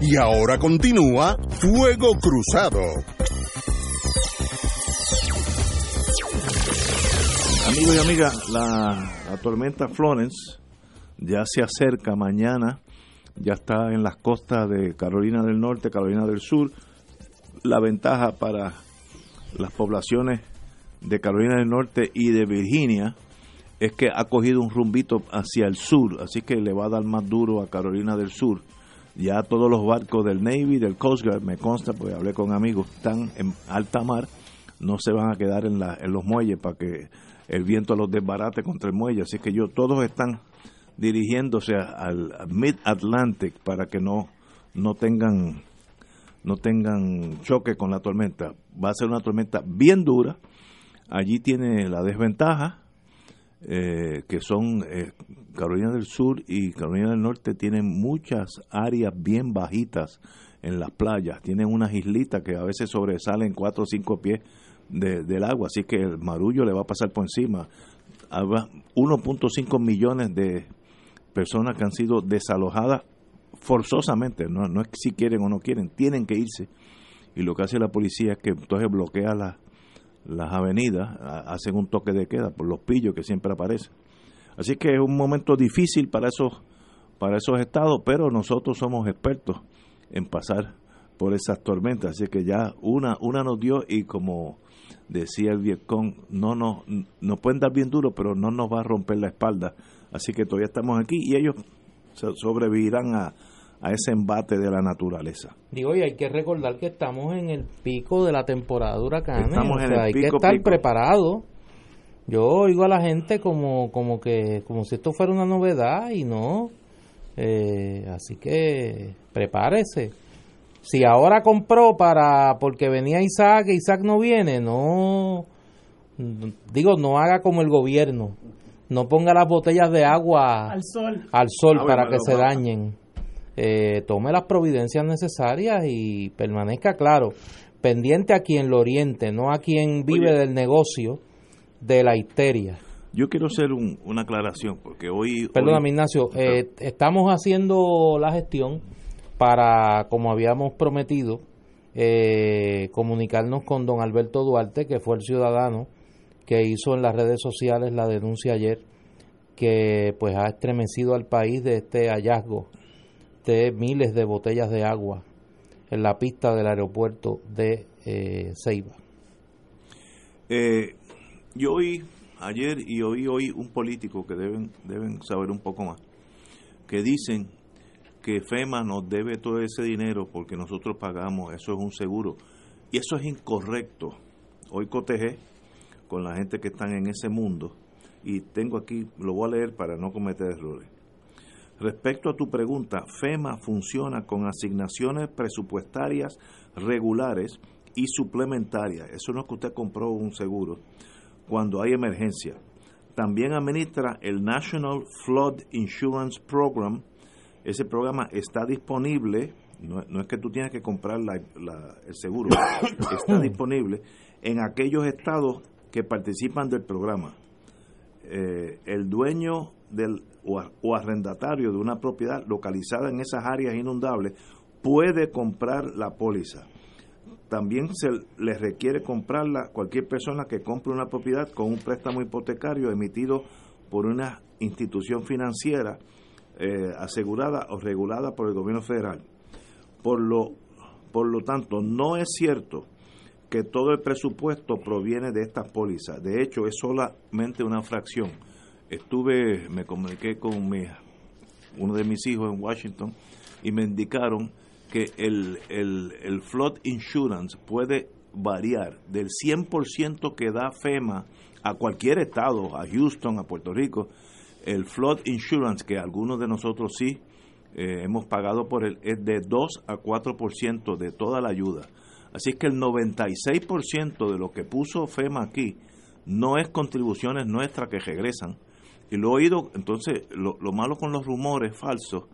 Y ahora continúa Fuego Cruzado. Amigos y amigas, la, tormenta Florence ya se acerca mañana, ya está en las costas de Carolina del Norte, Carolina del Sur. La ventaja para las poblaciones de Carolina del Norte y de Virginia es que ha cogido un rumbito hacia el sur, así que le va a dar más duro a Carolina del Sur. Ya todos los barcos del Navy, del Coast Guard, me consta, porque hablé con amigos, están en alta mar, no se van a quedar en, los muelles para que el viento los desbarate contra el muelle. Así que yo, todos están dirigiéndose al Mid-Atlantic para que no, no tengan no tengan choque con la tormenta. Va a ser una tormenta bien dura. Allí tiene la desventaja eh, que son eh, Carolina del Sur y Carolina del Norte tienen muchas áreas bien bajitas en las playas. Tienen unas islitas que a veces sobresalen 4 o 5 pies de- del agua, así que el marullo le va a pasar por encima. Habrá 1.5 millones de personas que han sido desalojadas forzosamente, no, no es si quieren o no quieren, tienen que irse. Y lo que hace la policía es que entonces bloquea la- las avenidas, ha- hacen un toque de queda por los pillos que siempre aparecen. Así que es un momento difícil para esos, para esos estados, pero nosotros somos expertos en pasar por esas tormentas. Así que ya una, una nos dio y como decía el Vietcong, no nos, nos pueden dar bien duro, pero no nos va a romper la espalda. Así que todavía estamos aquí y ellos so- sobrevivirán a, a ese embate de la naturaleza. Digo, y hay que recordar que estamos en el pico de la temporada de huracanes. Estamos o en sea, el hay que estar pico. Yo oigo a la gente como, como que, como si esto fuera una novedad y no. Eh, así que prepárese. Si ahora compró para, porque venía Isaac, Isaac no viene, no, digo, no haga como el gobierno. No ponga las botellas de agua Al sol. al sol Ah, para bueno, que se dañen. Eh, tome las providencias necesarias y permanezca claro, pendiente a quien lo oriente, no a quien vive del negocio de la histeria. Yo quiero hacer un- una aclaración, porque hoy... Perdóname, hoy- Ignacio, eh, estamos haciendo la gestión para, como habíamos prometido, eh, comunicarnos con don Alberto Duarte, que fue el ciudadano que hizo en las redes sociales la denuncia ayer, que pues ha estremecido al país de este hallazgo de miles de botellas de agua en la pista del aeropuerto de eh, Ceiba. Eh, yo oí ayer y oí hoy un político que deben, deben saber un poco más, que dicen que FEMA nos debe todo ese dinero porque nosotros pagamos, eso es un seguro. Y eso es incorrecto. Hoy cotejé con la gente que están en ese mundo y tengo aquí, lo voy a leer para no cometer errores. Respecto a tu pregunta, FEMA funciona con asignaciones presupuestarias regulares y suplementarias. Eso no es que usted compró un seguro cuando hay emergencia. También administra el National Flood Insurance Program. Ese programa está disponible, no, no es que tú tienes que comprar la- la- el seguro, está disponible en aquellos estados que participan del programa. Eh, el dueño del o arrendatario de una propiedad localizada en esas áreas inundables puede comprar la póliza. También se le requiere comprarla cualquier persona que compre una propiedad con un préstamo hipotecario emitido por una institución financiera eh, asegurada o regulada por el gobierno federal. Por lo, por lo tanto, no es cierto que todo el presupuesto proviene de estas pólizas. De hecho, es solamente una fracción. Estuve, me comuniqué con mi, uno de mis hijos en Washington y me indicaron que el, el, el flood insurance puede variar del 100% que da FEMA a cualquier estado, a Houston, a Puerto Rico, el flood insurance que algunos de nosotros sí eh, hemos pagado por él, es de 2 a 4% de toda la ayuda. Así que el 96% de lo que puso FEMA aquí no es contribuciones nuestras que regresan. Y lo he oído, entonces, lo, lo malo con los rumores falsos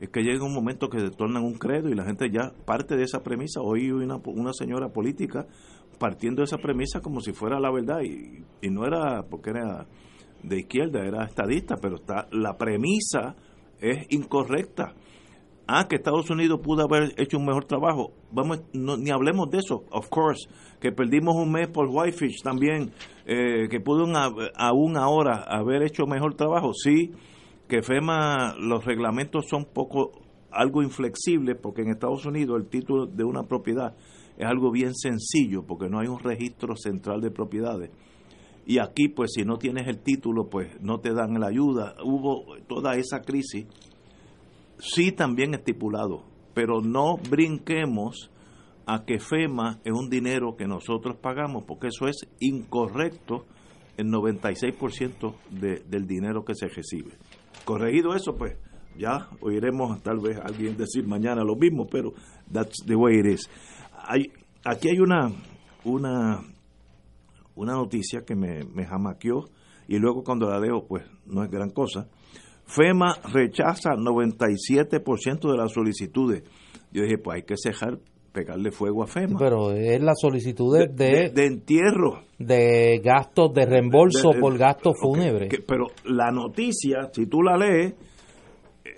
es que llega un momento que se tornan un credo y la gente ya parte de esa premisa. Hoy una, señora política partiendo de esa premisa como si fuera la verdad y, y no era porque era de izquierda, era estadista, pero está la premisa es incorrecta. Ah, que Estados Unidos pudo haber hecho un mejor trabajo. Vamos, no, ni hablemos de eso, of course. Que perdimos un mes por Whitefish también, eh, que pudo una- aún ahora haber hecho mejor trabajo. Sí, que FEMA, los reglamentos son poco, algo inflexibles, porque en Estados Unidos el título de una propiedad es algo bien sencillo, porque no hay un registro central de propiedades. Y aquí, pues, si no tienes el título, pues no te dan la ayuda. Hubo toda esa crisis sí también estipulado, pero no brinquemos a que FEMA es un dinero que nosotros pagamos, porque eso es incorrecto el 96% de, del dinero que se recibe. Corregido eso, pues ya oiremos tal vez alguien decir mañana lo mismo, pero that's the way it is. Hay, aquí hay una, una, una noticia que me, me jamaqueó y luego cuando la leo, pues no es gran cosa. FEMA rechaza 97% de las solicitudes. Yo dije, pues hay que cejar, pegarle fuego a FEMA. Pero es la solicitud de, de, de entierro. de gastos, de reembolso por gastos fúnebres. pero la noticia, si tú la lees,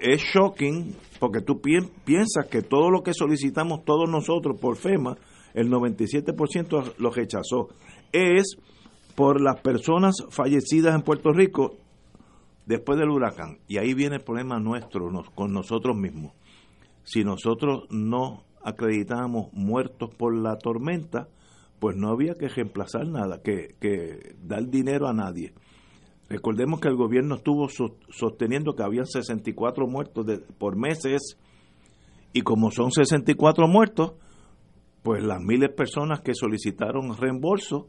es shocking porque tú pien- piensas que todo lo que solicitamos todos nosotros por FEMA, el 97% lo rechazó. Es por las personas fallecidas en Puerto Rico después del huracán. Y ahí viene el problema nuestro nos- con nosotros mismos. Si nosotros no acreditamos muertos por la tormenta, pues no había que reemplazar nada, que, dar dinero a nadie. Recordemos que el gobierno estuvo sos- sosteniendo que había 64 muertos por meses y como son 64 muertos, pues las miles de personas que solicitaron reembolso,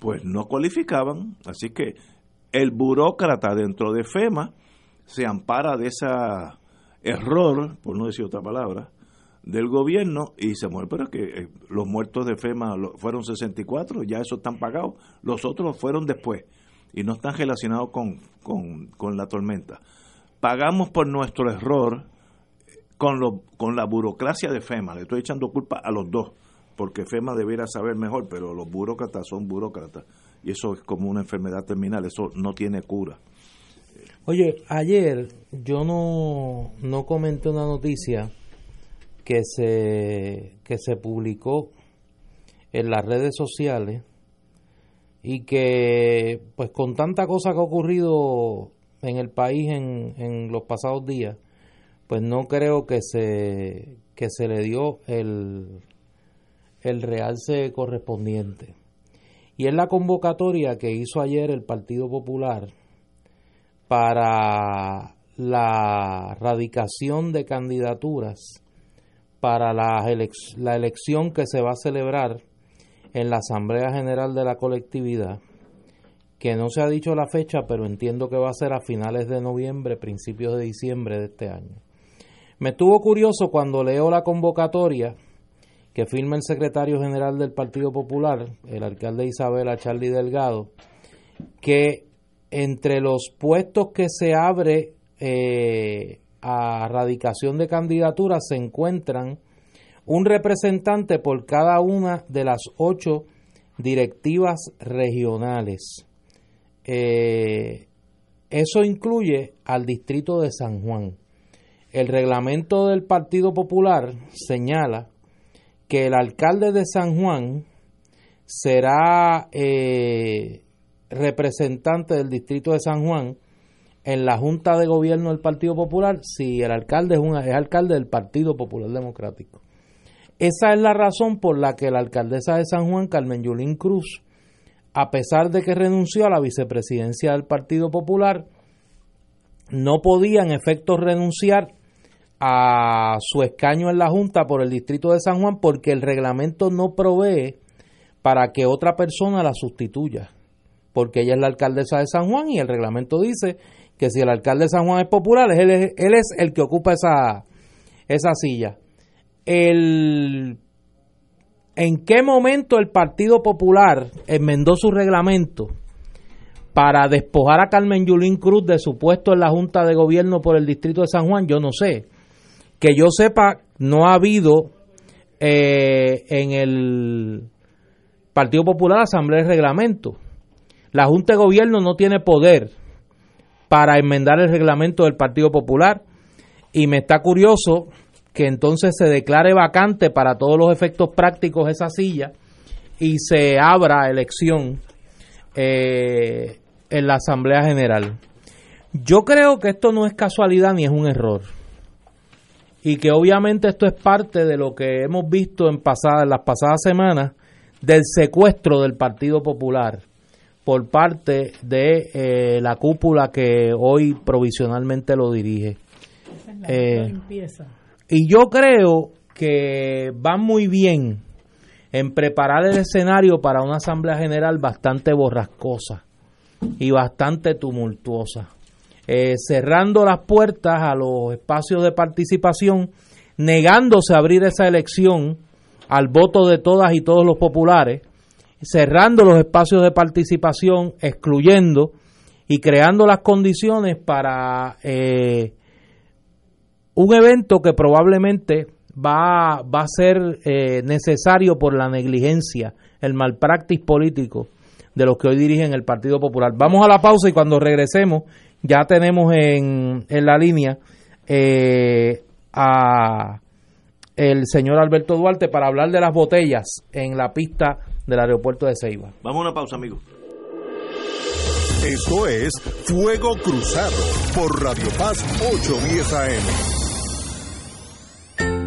pues no cualificaban. Así que el burócrata dentro de FEMA se ampara de ese error, por no decir otra palabra, del gobierno y se muere. Pero es que eh, los muertos de FEMA lo- fueron 64, ya esos están pagados. Los otros fueron después y no están relacionados con, con, con la tormenta. Pagamos por nuestro error con, lo, con la burocracia de FEMA. Le estoy echando culpa a los dos, porque FEMA debiera saber mejor, pero los burócratas son burócratas. Y eso es como una enfermedad terminal, eso no tiene cura. Oye, ayer yo no, no comenté una noticia que se, que se publicó en las redes sociales y que pues con tanta cosa que ha ocurrido en el país en, en los pasados días, pues no creo que se, que se le dio el, el realce correspondiente. Y es la convocatoria que hizo ayer el Partido Popular para la radicación de candidaturas para la, la elección que se va a celebrar en la Asamblea General de la colectividad, que no se ha dicho la fecha, pero entiendo que va a ser a finales de noviembre, principios de diciembre de este año. Me estuvo curioso cuando leo la convocatoria que firma el secretario general del Partido Popular, el alcalde de Isabela, Charlie Delgado, que entre los puestos que se abre eh, a radicación de candidaturas se encuentran un representante por cada una de las ocho directivas regionales. Eh, eso incluye al distrito de San Juan. El reglamento del Partido Popular señala que el alcalde de San Juan será eh, representante del distrito de San Juan en la Junta de Gobierno del Partido Popular si el alcalde es, un, es alcalde del Partido Popular Democrático. Esa es la razón por la que la alcaldesa de San Juan, Carmen Yulín Cruz, a pesar de que renunció a la vicepresidencia del Partido Popular, no podía en efecto renunciar a su escaño en la Junta por el distrito de San Juan porque el reglamento no provee para que otra persona la sustituya, porque ella es la alcaldesa de San Juan y el reglamento dice que si el alcalde de San Juan es popular, él es, él es el que ocupa esa, esa silla. El, ¿En qué momento el Partido Popular enmendó su reglamento para despojar a Carmen Yulín Cruz de su puesto en la Junta de Gobierno por el Distrito de San Juan? Yo no sé. Que yo sepa, no ha habido eh, en el Partido Popular Asamblea de Reglamento. La Junta de Gobierno no tiene poder para enmendar el reglamento del Partido Popular. Y me está curioso que entonces se declare vacante para todos los efectos prácticos esa silla y se abra elección eh, en la Asamblea General. Yo creo que esto no es casualidad ni es un error. Y que obviamente esto es parte de lo que hemos visto en, pasadas, en las pasadas semanas del secuestro del Partido Popular por parte de eh, la cúpula que hoy provisionalmente lo dirige. Eh, y yo creo que va muy bien en preparar el escenario para una asamblea general bastante borrascosa y bastante tumultuosa, eh, cerrando las puertas a los espacios de participación, negándose a abrir esa elección al voto de todas y todos los populares, cerrando los espacios de participación, excluyendo y creando las condiciones para eh, un evento que probablemente va, va a ser eh, necesario por la negligencia, el malpractice político de los que hoy dirigen el Partido Popular. Vamos a la pausa y cuando regresemos ya tenemos en, en la línea eh, a el señor Alberto Duarte para hablar de las botellas en la pista del aeropuerto de Ceiba. Vamos a una pausa, amigo. Esto es Fuego Cruzado por Radio Paz 810 AM.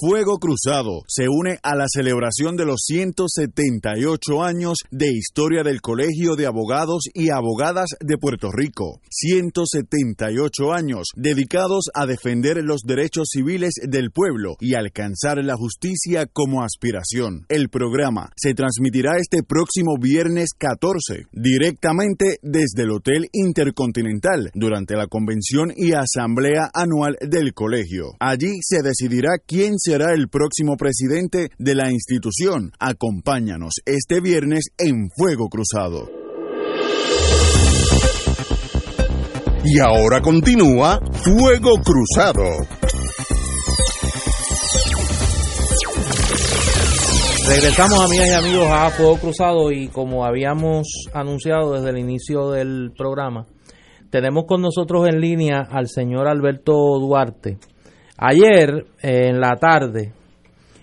Fuego Cruzado se une a la celebración de los 178 años de historia del Colegio de Abogados y Abogadas de Puerto Rico. 178 años dedicados a defender los derechos civiles del pueblo y alcanzar la justicia como aspiración. El programa se transmitirá este próximo viernes 14 directamente desde el Hotel Intercontinental durante la convención y asamblea anual del colegio. Allí se decidirá quién se será el próximo presidente de la institución. Acompáñanos este viernes en Fuego Cruzado. Y ahora continúa Fuego Cruzado. Regresamos, amigas y amigos, a Fuego Cruzado y como habíamos anunciado desde el inicio del programa, tenemos con nosotros en línea al señor Alberto Duarte. Ayer en la tarde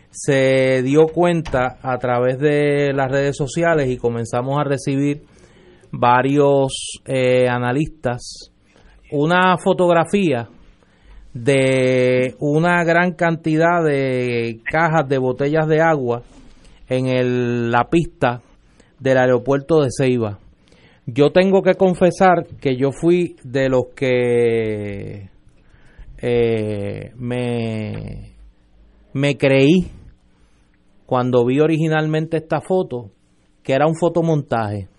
se dio cuenta a través de las redes sociales y comenzamos a recibir varios eh, analistas una fotografía de una gran cantidad de cajas de botellas de agua en la pista del aeropuerto de Ceiba. Yo tengo que confesar que yo fui de los que eh, me, me creí cuando vi originalmente esta foto que era un fotomontaje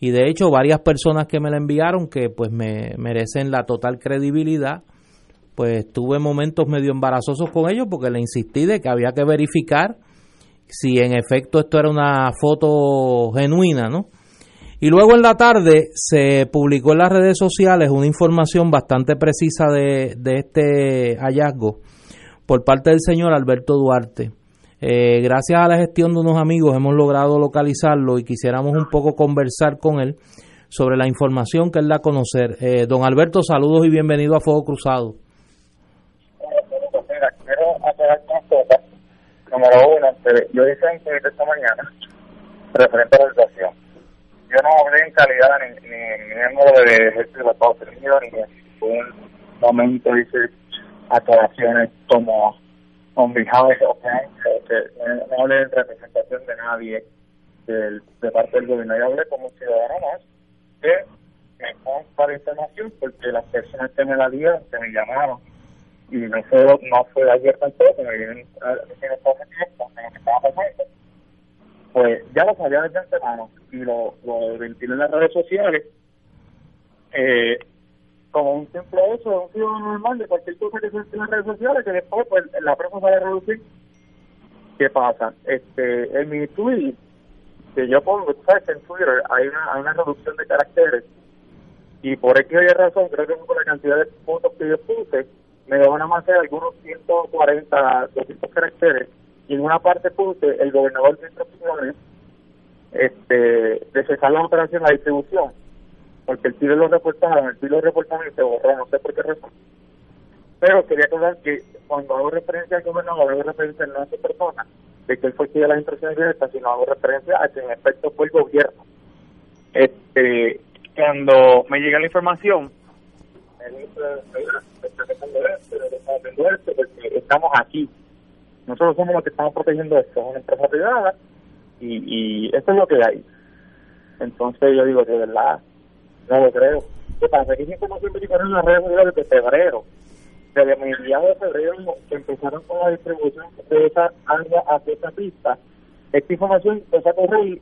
y de hecho varias personas que me la enviaron que pues me merecen la total credibilidad pues tuve momentos medio embarazosos con ellos porque le insistí de que había que verificar si en efecto esto era una foto genuina, ¿no? Y luego en la tarde se publicó en las redes sociales una información bastante precisa de, este hallazgo por parte del señor Alberto Duarte. Eh, gracias a la gestión de unos amigos hemos logrado localizarlo y quisiéramos un poco conversar con él sobre la información que él da a conocer. Eh, don Alberto, saludos y bienvenido a Fuego Cruzado. número uno, yo hice un tweet esta mañana referente a la situación. Yo no hablé en calidad ni, ni en miembro de ejército de Estados Unidos, ni en ningún momento hice aclaraciones como on behalf of no, hablé en representación de nadie del, de parte del gobierno. Yo hablé como un ciudadano que me la información porque las personas que me la dieron, que me llamaron, y no fue, no fue ayer tampoco, me vienen diciendo todo ese tiempo de lo que estaba pasando, pues ya lo sabía desde antemano y lo, lo ventilé en las redes sociales. Eh, como un simple hecho de un ciudadano normal de cualquier cosa que se en las redes sociales que después pues la prensa sale a reducir. ¿qué pasa? este en mi tweet que yo pongo, sabes en Twitter hay una, hay una reducción de caracteres. Y por X o Y razón, creo que por la cantidad de puntos que yo puse, me van a más de algunos 140, 200 caracteres y en una parte puse el gobernador de instrucciones este, de cesar la operación, la distribución, porque el tiro lo reportaron, el tiro lo reportaron y se borró, no sé por qué razón. Pero quería aclarar que cuando hago referencia al gobernador, hago referencia no a esa persona, de que él fue quien de las instrucciones directas, sino hago referencia a que en efecto fue el gobierno. Este, cuando me llega la información, me dice, "Mira, está pasando esto, está haciendo esto, porque estamos aquí. Nosotros somos los que estamos protegiendo esto, es una empresa privada y, y esto es lo que hay. Entonces yo digo, de verdad, no lo creo. ¿Qué pasa? Que esa información me en las redes sociales desde febrero. Desde mediados de febrero que empezaron con la distribución de esa área hacia esa pista. Esta información empezó a correr,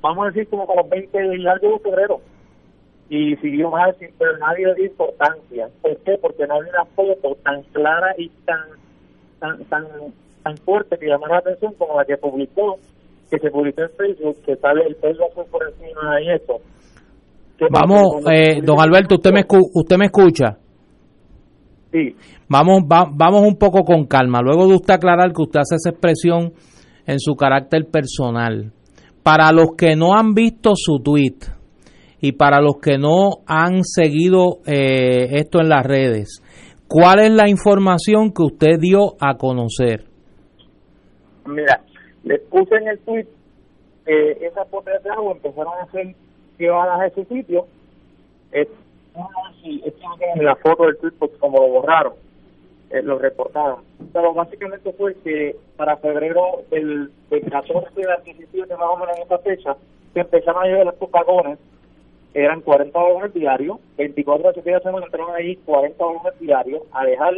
vamos a decir, como para los 20 y algo de febrero. Y siguió más, pero nadie le dio importancia. ¿Por qué? Porque no había una foto tan clara y tan tan tan tan fuerte que llamara la atención como la que publicó, que se publicó en Facebook, que sale el pelo azul por encima y eso. Vamos, eh, don Alberto, usted me, escu- usted me escucha. Sí. Vamos, va- vamos un poco con calma. Luego de usted aclarar que usted hace esa expresión en su carácter personal. Para los que no han visto su tweet y para los que no han seguido eh, esto en las redes, ¿cuál es la información que usted dio a conocer? Mira, le puse en el tweet eh, esas botellas de agua empezaron a ser llevadas a ese sitio. Es, si es tienen la foto del tweet porque como lo borraron, eh, lo reportaron. Pero básicamente fue que para febrero del, del 14 al 17 más o menos en esa fecha, se empezaron a llevar los vagones, eran 40 vagones diarios, 24 a 7 semanas entraron ahí 40 vagones diarios a dejar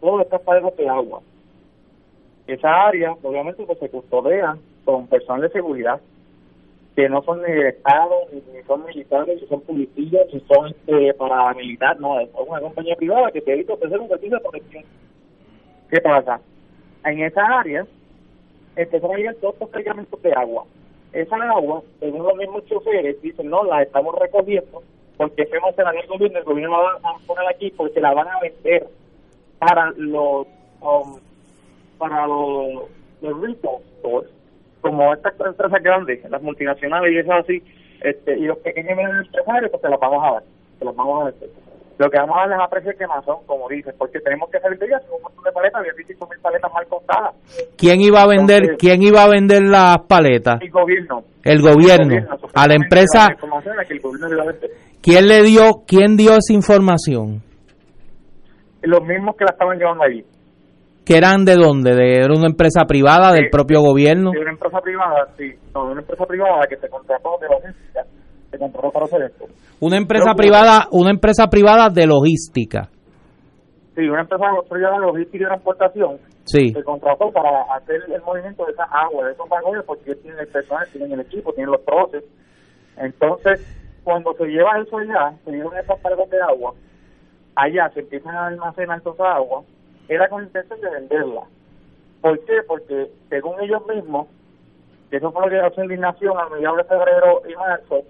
todas estas paredes de agua esa área obviamente pues se custodia con personal de seguridad que no son ni del Estado, ni, son militares, ni son policías, ni son este, paramilitar, no, es una compañía privada que te dedica a ofrecer un servicio de protección. ¿Qué pasa? En esa área empezaron a llegar todos estos cargamentos de agua. Esa agua, según los mismos choferes, dicen, no, la estamos recogiendo porque fuimos a el gobierno, el gobierno la va a poner aquí porque la van a vender para los um, para los, los retail stores, como estas empresas grandes, las multinacionales y eso así, este, y los pequeños y medianos empresarios, pues se las vamos a dar, se las vamos a vender. Lo que vamos a darles a precio de quemazón, como dices, porque tenemos que salir de ellas, un montón de paletas, había 25 mil paletas mal contadas. ¿Quién iba a vender, Entonces- quién iba a vender las paletas? El gobierno. El gobierno. El A la empresa, la que el gobierno le iba a. ¿quién le dio, quién dio esa información? Los mismos que la estaban llevando allí. ¿Que eran de dónde? ¿De era una empresa privada del Sí. propio gobierno? De una empresa privada, sí, no, de una empresa privada que se contrató de logística, se contrató para hacer esto. Una empresa Pero- privada, una empresa privada de logística. Sí, una empresa privada de logística y de transportación Sí. se contrató para hacer el movimiento de esa agua, de esos vagones, porque ellos tienen el personal, tienen el equipo, tienen los procesos. Entonces, cuando se lleva eso allá, se llevan esas cargas de agua, allá se empiezan a almacenar toda esa agua, era con la intención de venderla. ¿Por qué? Porque según ellos mismos, que eso fue lo que causó indignación a mediados de febrero y marzo,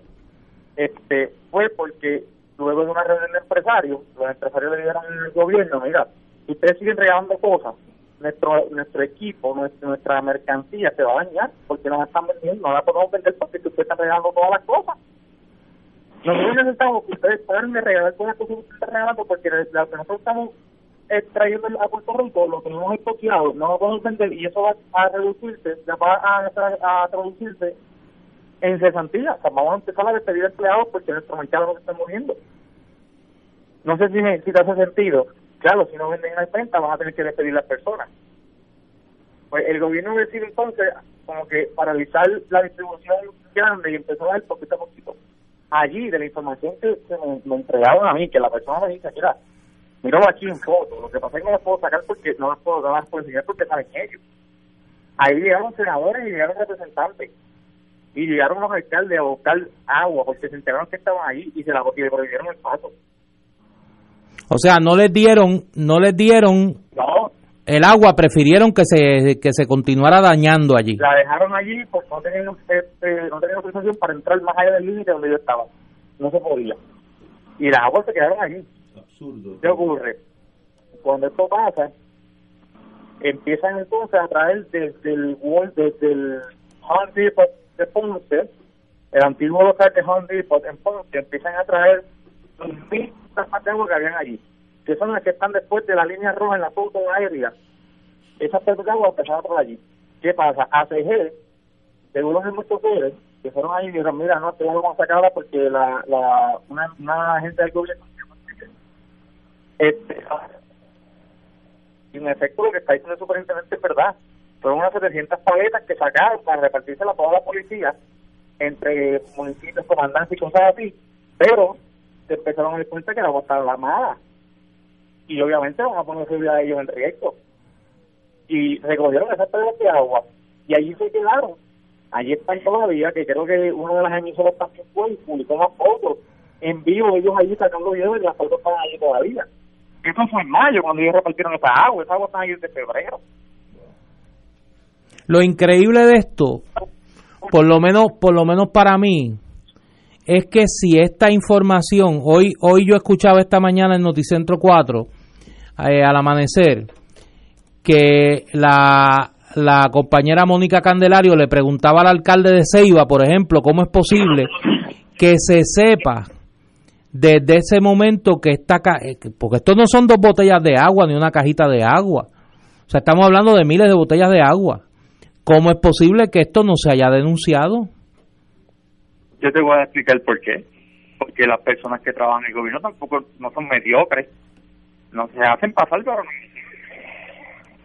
este fue porque luego de una reunión de empresarios, los empresarios le dijeron al gobierno, mira, ustedes siguen regalando cosas, nuestro nuestro equipo, nuestra, nuestra mercancía se va a dañar porque nos están vendiendo, no la podemos vender porque ustedes están regalando todas las cosas. Nosotros necesitamos que ustedes de regalar cosas que ustedes están regalando porque lo que nosotros estamos eh, trayendo a Puerto Rico, lo tenemos estoqueado, no lo podemos vender y eso va a reducirse, ya va a, a, traducirse en cesantía. O sea, vamos a empezar a despedir empleados porque nuestro mercado no se está moviendo. No sé si, me, si te hace sentido. Claro, si no venden en la venta, van a tener que despedir a las personas. Pues el gobierno decide entonces como que paralizar la distribución grande y empezó a dar poquito a poquito. Allí, de la información que, me, entregaron a mí, que la persona me dice, mira, míralo aquí en foto, lo que pasa es que no las puedo sacar porque no las puedo dar por enseñar porque saben ellos. Ahí llegaron senadores y llegaron representantes y llegaron los alcaldes a buscar agua porque se enteraron que estaban ahí y se la y le prohibieron el paso. O sea, no les dieron, no les dieron el agua, prefirieron que se que se continuara dañando allí. La dejaron allí porque no tenían, este, no tenían autorización para entrar más allá del límite donde yo estaba. No se podía. Y las aguas se quedaron allí. Absurdo. ¿Qué ocurre? Cuando esto pasa, empiezan entonces a traer desde el desde el Home de Ponce, el antiguo local de Home Depot en Ponce, empiezan a traer mil más de que habían allí, que son las que están después de la línea roja en la foto aérea. Esas partes de empezaron por allí. ¿Qué pasa? ACG, según los mismos choferes, que fueron ahí y dijeron, mira, no, te vamos a sacarla porque la, la, una, una gente del gobierno este, en efecto lo que está diciendo el superintendente es verdad. Fueron unas 700 paletas que sacaron para repartirse a toda la policía entre municipios, comandantes y cosas así. Pero se empezaron a dar cuenta que la agua estaba armada. Y obviamente van a poner seguridad de ellos en riesgo. Y recogieron esas paletas de agua. Y allí se quedaron. Allí están todavía, que creo que uno de las emisoras también fue y publicó una foto en vivo, ellos allí sacando videos y las fotos están allí todavía. Eso fue en mayo cuando ellos repartieron esa agua. Esa agua está ahí desde febrero. Lo increíble de esto, por lo menos, por lo menos para mí, es que si esta información, hoy, hoy yo escuchaba esta mañana en Noticentro 4, eh, al amanecer, que la, la compañera Mónica Candelario le preguntaba al alcalde de Ceiba, por ejemplo, cómo es posible que se sepa desde ese momento que esta, eh, porque esto no son dos botellas de agua ni una cajita de agua, o sea, estamos hablando de miles de botellas de agua. ¿Cómo es posible que esto no se haya denunciado? Yo te voy a explicar por qué. Porque las personas que trabajan en el gobierno tampoco no son mediocres. No se hacen pasar pero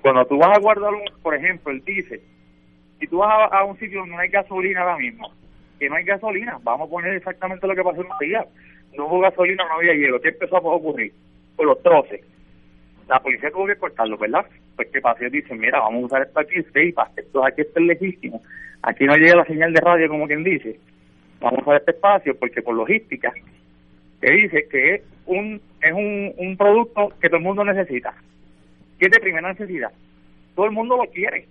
Cuando tú vas a guardar, un, por ejemplo, el dice, si tú vas a, un sitio donde no hay gasolina ahora mismo, que no hay gasolina, vamos a poner exactamente lo que pasó en día. No hubo gasolina, no había hielo. ¿Qué empezó a ocurrir? Por los troces. La policía tuvo que cortarlo, ¿verdad? Pues qué pasó, dicen, mira, vamos a usar esto aquí en para esto aquí está legítimo. Aquí no llega la señal de radio como quien dice vamos a este espacio porque por logística te dice que es un es un, un producto que todo el mundo necesita que es de primera necesidad todo el mundo lo quiere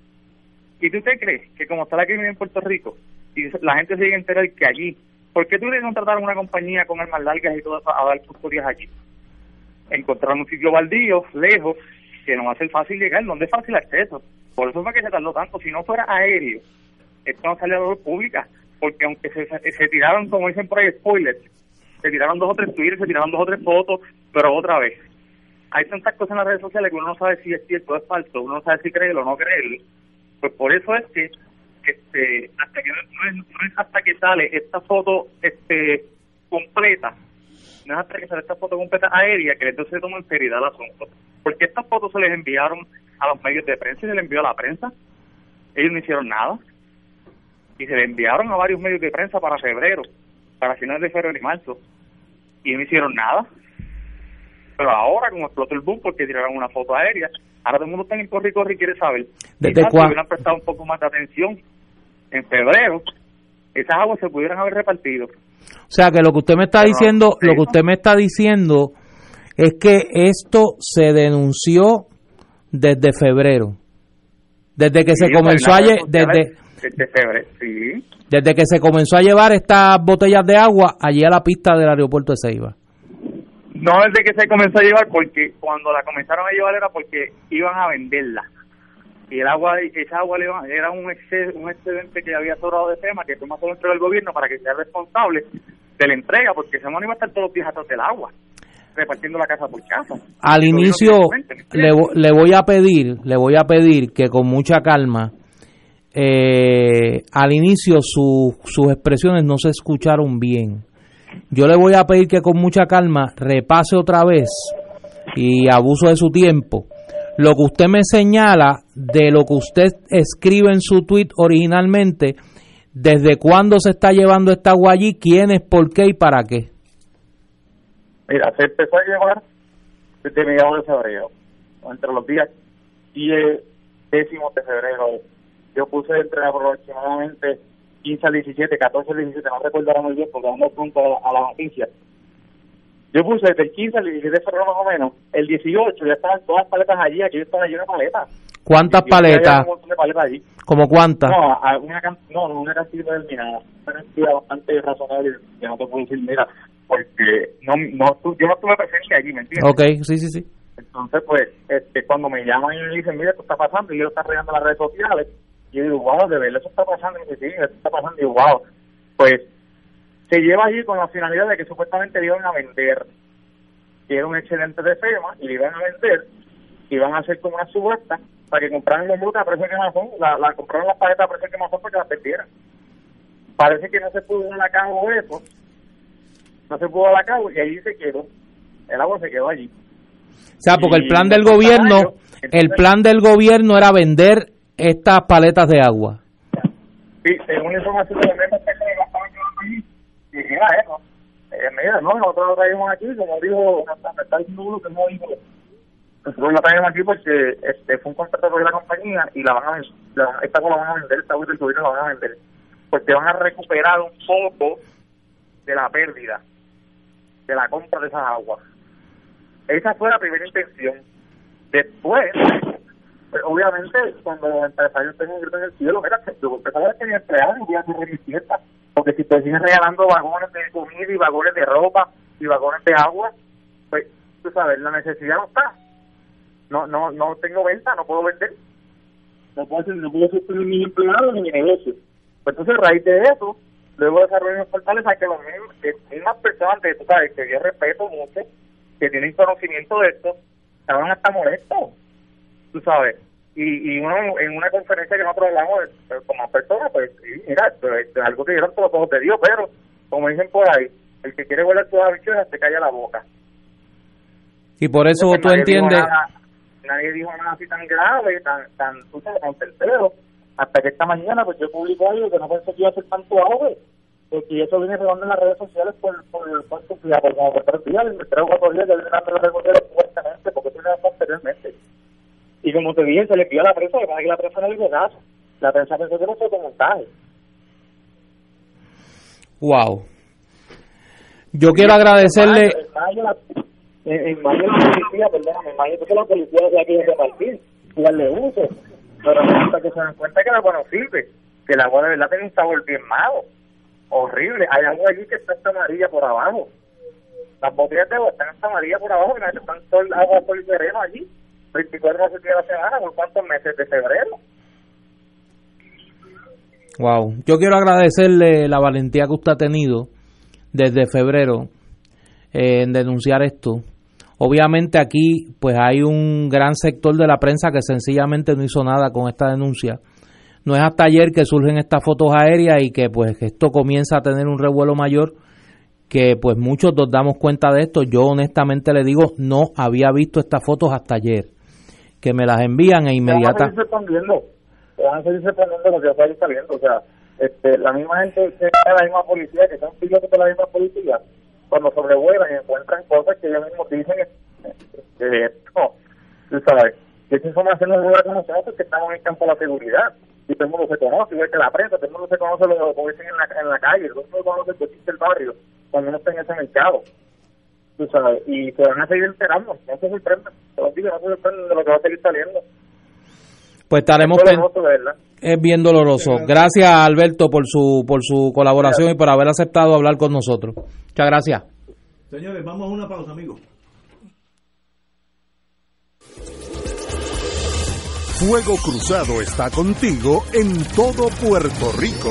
y tú te crees que como está la criminalidad en Puerto Rico y la gente se llega a enterar que allí ¿por qué tú le contratar una compañía con armas largas y todo eso a dar custodias allí? encontrar un sitio baldío lejos que no va a ser fácil llegar donde es fácil acceso por eso fue que se tardó tanto si no fuera aéreo esto no sale a la luz pública porque aunque se, se tiraron, como dicen por ahí, spoilers, se tiraron dos o tres tweets, se tiraron dos o tres fotos, pero otra vez. Hay tantas cosas en las redes sociales que uno no sabe si es cierto o es falso, uno no sabe si creerlo o no creerlo. Pues por eso es que este, hasta que no, es, hasta que sale esta foto este completa, no es hasta que sale esta foto completa aérea que entonces se toma en seriedad el asunto. Porque estas fotos se les enviaron a los medios de prensa y se les envió a la prensa. Ellos no hicieron nada y se le enviaron a varios medios de prensa para febrero, para finales de febrero y marzo, y no hicieron nada. Pero ahora, como explotó el boom porque tiraron una foto aérea, ahora todo el mundo está en el corre y corre y quiere saber. ¿Desde cuándo? hubieran prestado un poco más de atención en febrero, esas aguas se pudieran haber repartido. O sea que lo que usted me está diciendo, lo que usted me está diciendo es que esto se denunció desde febrero. Desde que se comenzó a desde sí. Desde que se comenzó a llevar estas botellas de agua allí a la pista del aeropuerto de Ceiba. No desde que se comenzó a llevar, porque cuando la comenzaron a llevar era porque iban a venderla. Y el agua, esa agua era un, un excedente que había sobrado de FEMA, que toma todo el gobierno para que sea responsable de la entrega, porque ese no iba a estar todos los días atrás del agua, repartiendo la casa por casa. Al inicio, le, le voy a pedir, le voy a pedir que con mucha calma, eh, al inicio su- sus expresiones no se escucharon bien. Yo le voy a pedir que con mucha calma repase otra vez y abuso de su tiempo lo que usted me señala de lo que usted escribe en su tweet originalmente, desde cuándo se está llevando esta agua allí, quién es, por qué y para qué. Mira, se empezó a llevar desde mediados de febrero, entre los días 10, décimos de febrero. Yo puse entre aproximadamente 15 al 17, 14 al 17, no recuerdo ahora muy bien porque vamos punto a la, a la noticia. Yo puse desde el 15 al 17 de febrero más o menos, el 18 ya estaban todas las paletas allí, aquí yo estaba lleno de paletas. ¿Cuántas paletas? Un montón de paletas allí. ¿Como cuántas? No, a- una, can- no, una cantidad determinada, una cantidad bastante razonable que no te puedo decir, mira, porque no, no, yo no estuve presente allí, ¿me entiendes? Ok, sí, sí, sí. Entonces, pues, este, cuando me llaman y me dicen, mira, esto está pasando, y yo lo están regando las redes sociales, y yo digo, wow, de verdad, eso está pasando, y me dice, sí, esto está pasando, y yo, wow, pues, se lleva allí con la finalidad de que supuestamente le iban a vender, que era un excedente de FEMA, y le iban a vender, y iban a hacer como una subasta, para que compraran los brutos a precio de quemazón, la, la compraron las paletas a precio de quemazón para que las vendieran. Parece que no se pudo dar a cabo eso, no se pudo dar a cabo, y allí se quedó, el agua se quedó allí. O sea, porque el plan del gobierno, el plan del gobierno era vender estas paletas de agua. Sí, según la información de los mismos que se estaban llevando allí, y era eso. Eh, mira, no, nosotros lo traemos aquí, como dijo, me está diciendo que no dijo. Nosotros lo traemos aquí porque este fue un contrato de la compañía y la van a la- esta agua la van a vender, esta del gobierno la van a vender. Porque van a recuperar un poco de la pérdida de la compra de esas aguas. Esa fue la primera intención. Después, pues, obviamente, cuando los empresarios tengan grito en el cielo, mira, que los empresarios que empleados y voy a hacer mi. Porque si te siguen regalando vagones de comida y vagones de ropa y vagones de agua, pues, tú sabes, la necesidad no está. No no no tengo venta, no puedo vender. No puedo, hacer, no puedo sostener mis empleados ni mi negocio. Pues entonces, a raíz de eso, luego desarrollo unos fortaleza que los mismos, que mismas personas que tú sabes, que yo respeto mucho, que tienen conocimiento de esto, estaban hasta molestos, tú sabes. Y, y uno en una conferencia que nosotros hablamos eh, como personas, pues mira, es algo que dieron todos los ojos de Dios, pero como dicen por ahí, el que quiere volar todas las bichuelas se calla la boca. Y por eso Entonces, tú nadie dijo entiendes, nada- nadie dijo nada así tan grave, tan, tan, tú tan certero, hasta que esta mañana pues yo publico algo que no pensé que iba a ser tanto auge, porque eso viene rodando en las redes sociales por, por cuántos días, por como por tres días, tres o cuatro días que viene dando en las redes sociales fuertemente, porque eso viene anteriormente. Y como te dije, se le pidió a la prensa, que la prensa no le hizo caso. La prensa pensó que no fue montaje. wow. Yo quiero agradecerle, En mayo, la, en, en mayo la policía, perdóname, en mayo que la policía decía que iba a repartir, y darle uso. Pero hasta que se dan cuenta que el agua no sirve, que el agua de verdad tiene un sabor bien malo, horrible. Hay agua allí que está hasta amarilla por abajo. Las botellas de agua están hasta amarilla por abajo, que están todo el agua por el terreno allí. 24 meses de la semana, ¿por cuántos meses de febrero? wow. Yo quiero agradecerle la valentía que usted ha tenido desde febrero eh, en denunciar esto. Obviamente aquí pues hay un gran sector de la prensa que sencillamente no hizo nada con esta denuncia. No es hasta ayer que surgen estas fotos aéreas y que pues esto comienza a tener un revuelo mayor que pues muchos nos damos cuenta de esto. Yo honestamente le digo, no había visto estas fotos hasta ayer. Que me las envían e Te van a inmediata. Te van a seguir sorprendiendo lo que va a ir saliendo. O sea, este, la misma gente que es la misma policía, que son pilotos de la misma policía, cuando sobrevuelan y encuentran cosas que ellos mismos dicen que esto, tú sabes, que esa información no es con nosotros que estamos en el campo de la seguridad. Y todo el mundo se conoce, igual que la prensa, todo el mundo se conoce lo que dicen en la, en la calle, todo el mundo conoce el cochín del barrio, cuando uno está en ese mercado. Tú sabes, y se van a seguir enterando, no se sorprendan, te lo digo, no se sorprendan de lo que va a seguir saliendo. Pues estaremos Es doloroso, es bien doloroso. Gracias Alberto por su por su colaboración y por haber aceptado hablar con nosotros. Muchas gracias. Señores, vamos a una pausa, amigos. Fuego Cruzado está contigo en todo Puerto Rico.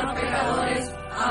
pecadores,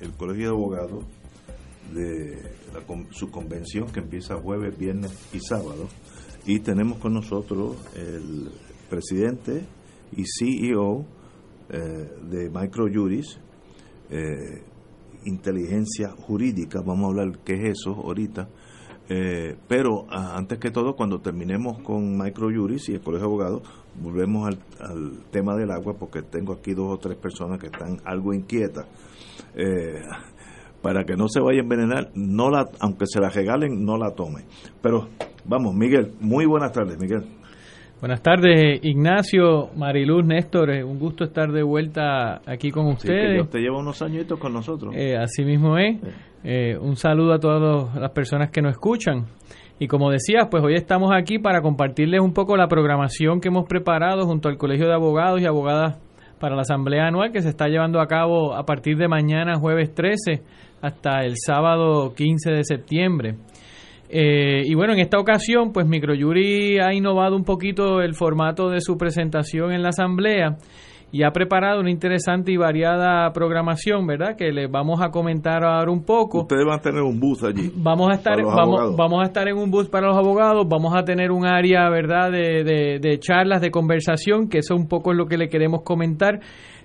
el Colegio de Abogados, de su convención que empieza jueves, viernes y sábado. Y tenemos con nosotros el presidente y CEO eh, de Microjuris, eh, inteligencia jurídica, vamos a hablar qué es eso ahorita. Eh, pero antes que todo, cuando terminemos con Microjuris y el Colegio de Abogados, volvemos al tema del agua porque tengo aquí dos o tres personas que están algo inquietas. Eh, para que no se vaya a envenenar, no la, aunque se la regalen, no la tomen. Pero vamos, Miguel, muy buenas tardes, Miguel. Buenas tardes, Ignacio, Mariluz, Néstor. eh, Un gusto estar de vuelta aquí con Sí, ustedes. Dios te lleva unos añitos con nosotros. Eh, así mismo es. Eh, un saludo a todas las personas que nos escuchan. Y como decías, pues hoy estamos aquí para compartirles un poco la programación que hemos preparado junto al Colegio de Abogados y Abogadas para la Asamblea Anual que se está llevando a cabo a partir de mañana, jueves 13, hasta el sábado 15 de septiembre. Eh, y bueno, en esta ocasión, pues Microyuri ha innovado un poquito el formato de su presentación en la Asamblea y ha preparado una interesante y variada programación, ¿verdad? Que les vamos a comentar ahora un poco. Ustedes van a tener un bus allí. Vamos a estar, vamos, vamos a estar en un bus para los abogados, vamos a tener un área, ¿verdad?, de, de, de charlas, de conversación, que eso un poco es lo que le queremos comentar.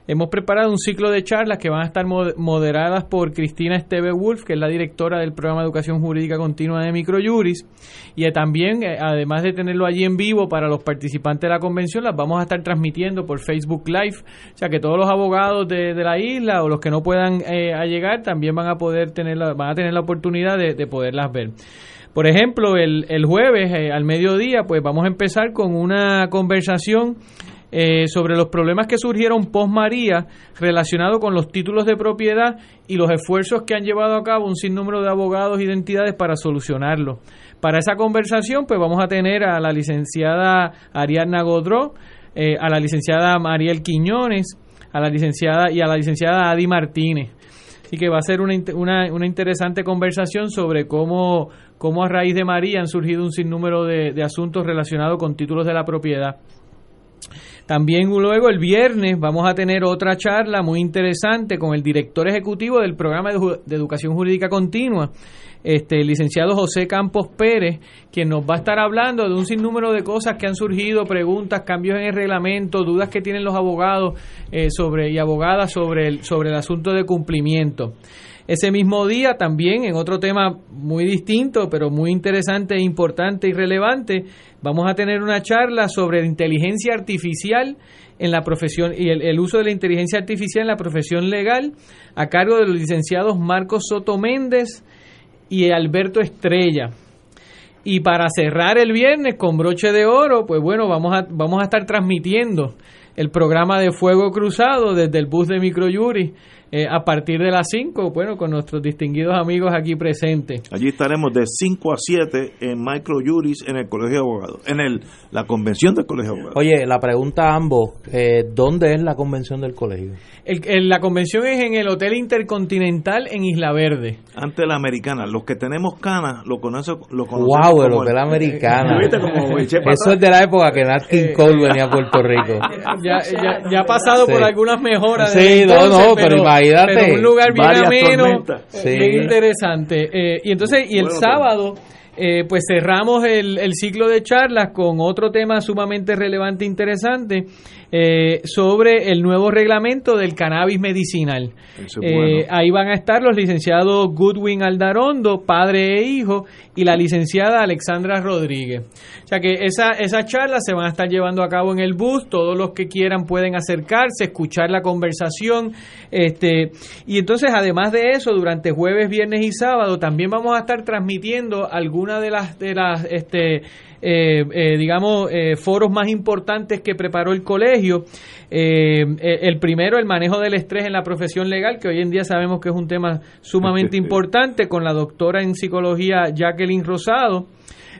Hemos preparado un ciclo de charlas que van a estar mo- moderadas por Cristina Esteve Wolf, que es la directora del programa de educación jurídica continua de Microjuris. Y eh, también, eh, además de tenerlo allí en vivo para los participantes de la convención, las vamos a estar transmitiendo por Facebook Live. O sea que todos los abogados de, la isla o los que no puedan eh, llegar también van a poder tener la, van a tener la oportunidad de, de poderlas ver. Por ejemplo, el, el jueves eh, al mediodía, pues vamos a empezar con una conversación eh, sobre los problemas que surgieron post María relacionado con los títulos de propiedad y los esfuerzos que han llevado a cabo un sinnúmero de abogados y de entidades para solucionarlo. Para esa conversación, pues vamos a tener a la licenciada Ariadna Godró, eh, a la licenciada Mariel Quiñones, a la licenciada y a la licenciada Adi Martínez. Así que va a ser una, una interesante conversación sobre cómo, cómo a raíz de María han surgido un sinnúmero de, de asuntos relacionados con títulos de la propiedad. También luego el viernes vamos a tener otra charla muy interesante con el director ejecutivo del programa de, educación jurídica continua, este, el licenciado José Campos Pérez, quien nos va a estar hablando de un sinnúmero de cosas que han surgido, preguntas, cambios en el reglamento, dudas que tienen los abogados eh, sobre y abogadas sobre el, sobre el asunto de cumplimiento. Ese mismo día también, en otro tema muy distinto, pero muy interesante, e importante y relevante, vamos a tener una charla sobre inteligencia artificial en la profesión y el, uso de la inteligencia artificial en la profesión legal a cargo de los licenciados Marcos Soto Méndez y Alberto Estrella. Y para cerrar el viernes con broche de oro, pues bueno, vamos a, vamos a estar transmitiendo el programa de Fuego Cruzado desde el bus de Microyuri eh, a partir de las 5, bueno, con nuestros distinguidos amigos aquí presentes. Allí estaremos de 5 a 7 en Microjuris en el Colegio de Abogados, en el, la convención del Colegio de Abogados. Oye, la pregunta a ambos, eh, ¿dónde es la convención del colegio? El, el, la convención es en el Hotel Intercontinental en Isla Verde. Antes de la americana. Los que tenemos canas lo, conoce, lo conocemos Wow, el Hotel Americana. Eso es de la época que Nat King Cole venía a Puerto Rico. Ya, ya, ya ha pasado sí. por algunas mejoras. Sí, no, no, pero, Pero un lugar bien ameno, Sí. bien interesante. Eh, y entonces, y el Bueno, sábado... Eh, pues cerramos el, el, ciclo de charlas con otro tema sumamente relevante e interesante eh, sobre el nuevo reglamento del cannabis medicinal. Eh, bueno. ahí van a estar los licenciados Goodwin Aldarondo, padre e hijo, y la licenciada Alexandra Rodríguez. O sea que esa, esas charlas se van a estar llevando a cabo en el bus, todos los que quieran pueden acercarse, escuchar la conversación, este, y entonces además de eso, durante jueves, viernes y sábado también vamos a estar transmitiendo algunas de las, de las, este, eh, eh, digamos, eh, foros más importantes que preparó el colegio. Eh, eh, el primero, el manejo del estrés en la profesión legal, que hoy en día sabemos que es un tema sumamente importante, con la doctora en psicología Jacqueline Rosado.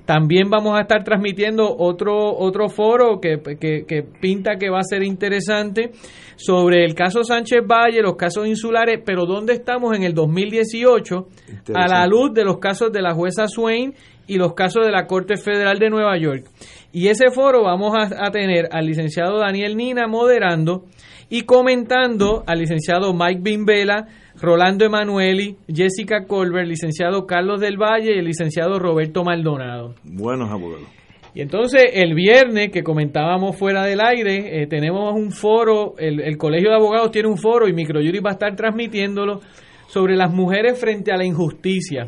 También vamos a estar transmitiendo otro, otro foro que, que, que pinta que va a ser interesante sobre el caso Sánchez Valle, los casos insulares, pero ¿dónde estamos en el 2018 a la luz de los casos de la jueza Swain y los casos de la Corte Federal de Nueva York? Y ese foro vamos a, a tener al licenciado Daniel Nina moderando y comentando al licenciado Mike Bimbela, Rolando Emanueli, Jessica Colbert, licenciado Carlos del Valle y el licenciado Roberto Maldonado. Buenos abogados. Y entonces el viernes que comentábamos fuera del aire, eh, tenemos un foro, el, el, Colegio de Abogados tiene un foro y Microjury va a estar transmitiéndolo sobre las mujeres frente a la injusticia.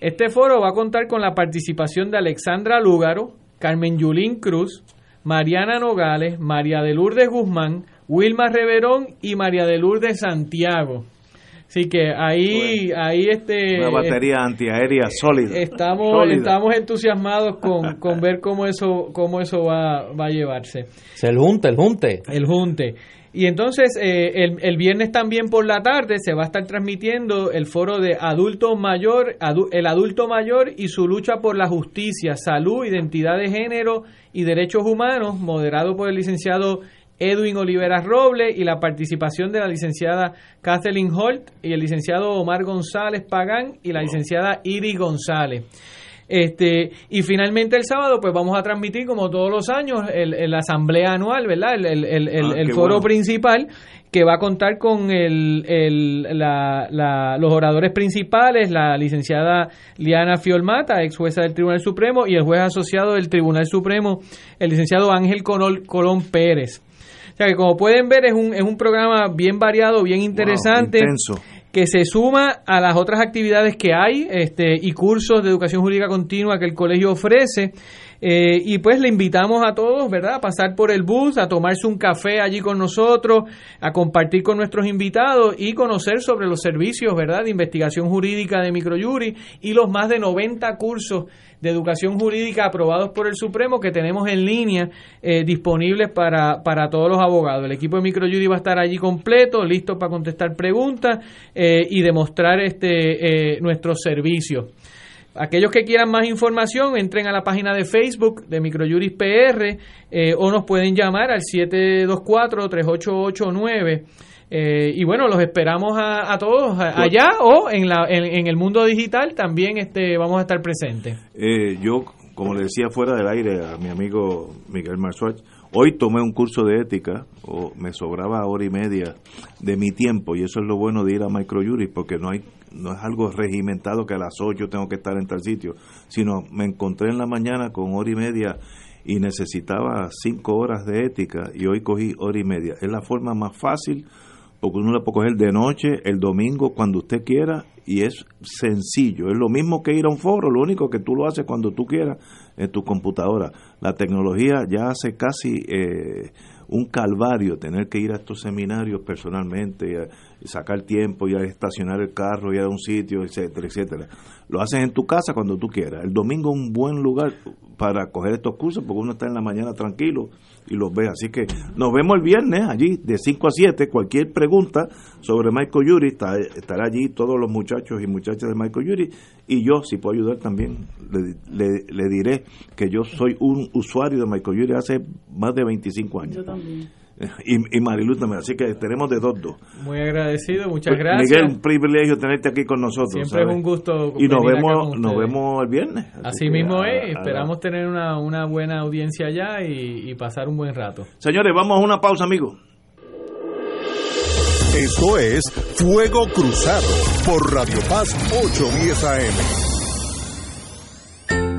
Este foro va a contar con la participación de Alexandra Lúgaro, Carmen Yulín Cruz, Mariana Nogales, María de Lourdes Guzmán, Wilma Reverón y María de Lourdes Santiago. Así que ahí, bueno, ahí este una batería eh, antiaérea sólida. Estamos, sólida. estamos entusiasmados con, con ver cómo eso, cómo eso va, va a llevarse. Se el junte, el junte. El junte. Y entonces eh, el, el, viernes también por la tarde se va a estar transmitiendo el foro de adulto mayor, adu, el adulto mayor y su lucha por la justicia, salud, identidad de género y derechos humanos, moderado por el licenciado Edwin Oliveras Robles y la participación de la licenciada Kathleen Holt y el licenciado Omar González Pagán y la licenciada Iris González. Este, y finalmente el sábado, pues vamos a transmitir, como todos los años, el, el asamblea anual, ¿verdad? El, el, el, ah, el foro bueno. principal que va a contar con la, la, los oradores principales, la licenciada Liana Fiolmata, ex jueza del Tribunal Supremo, y el juez asociado del Tribunal Supremo, el licenciado Ángel Colón, Colón Pérez. O sea que como pueden ver es un, es un programa bien variado, bien interesante. Wow, que se suma a las otras actividades que hay este, y cursos de educación jurídica continua que el colegio ofrece. Eh, y pues le invitamos a todos, ¿verdad?, a pasar por el bus, a tomarse un café allí con nosotros, a compartir con nuestros invitados y conocer sobre los servicios, ¿verdad?, de investigación jurídica de Microjury y los más de 90 cursos de educación jurídica aprobados por el Supremo que tenemos en línea eh, disponibles para, para todos los abogados. El equipo de Microjury va a estar allí completo, listo para contestar preguntas eh, y demostrar este, nuestros servicios. Aquellos que quieran más información, entren a la página de Facebook de Microjuris PR eh, o nos pueden llamar al 724-3889. Eh, y bueno, los esperamos a, a todos a, allá o en, la, en, en, el mundo digital también este, vamos a estar presentes. Eh, yo, como le decía fuera del aire a mi amigo Miguel Marzuach, hoy tomé un curso de ética, o me sobraba hora y media de mi tiempo, y eso es lo bueno de ir a Microjuris, porque no hay no es algo regimentado que a las 8 tengo que estar en tal sitio, sino me encontré en la mañana con hora y media y necesitaba cinco horas de ética y hoy cogí hora y media. Es la forma más fácil porque uno la puede coger de noche, el domingo, cuando usted quiera y es sencillo. Es lo mismo que ir a un foro, lo único que tú lo haces cuando tú quieras en tu computadora. La tecnología ya hace casi eh, un calvario tener que ir a estos seminarios personalmente, a- y sacar tiempo, y a estacionar el carro, ir a un sitio, etcétera, etcétera. Lo haces en tu casa cuando tú quieras. El domingo es un buen lugar para coger estos cursos porque uno está en la mañana tranquilo y los ve. Así que nos vemos el viernes allí de 5 a 7. Cualquier pregunta sobre Michael Yuri, estará allí todos los muchachos y muchachas de Michael Yuri. Y yo, si puedo ayudar también, le, le- le diré que yo soy un usuario de Michael Yuri hace más de 25 años. Yo también. Y, y Marilu también. Así que tenemos de dos, dos. Muy agradecido, muchas Pues, gracias. Miguel, un privilegio tenerte aquí con nosotros. Siempre es un gusto Y nos vemos, con nos vemos el viernes. Así mismo a- es, a- esperamos tener una, una buena audiencia allá y, y pasar un buen rato. Señores, vamos a una pausa, amigos. Esto es Fuego Cruzado por Radio Paz 810 AM.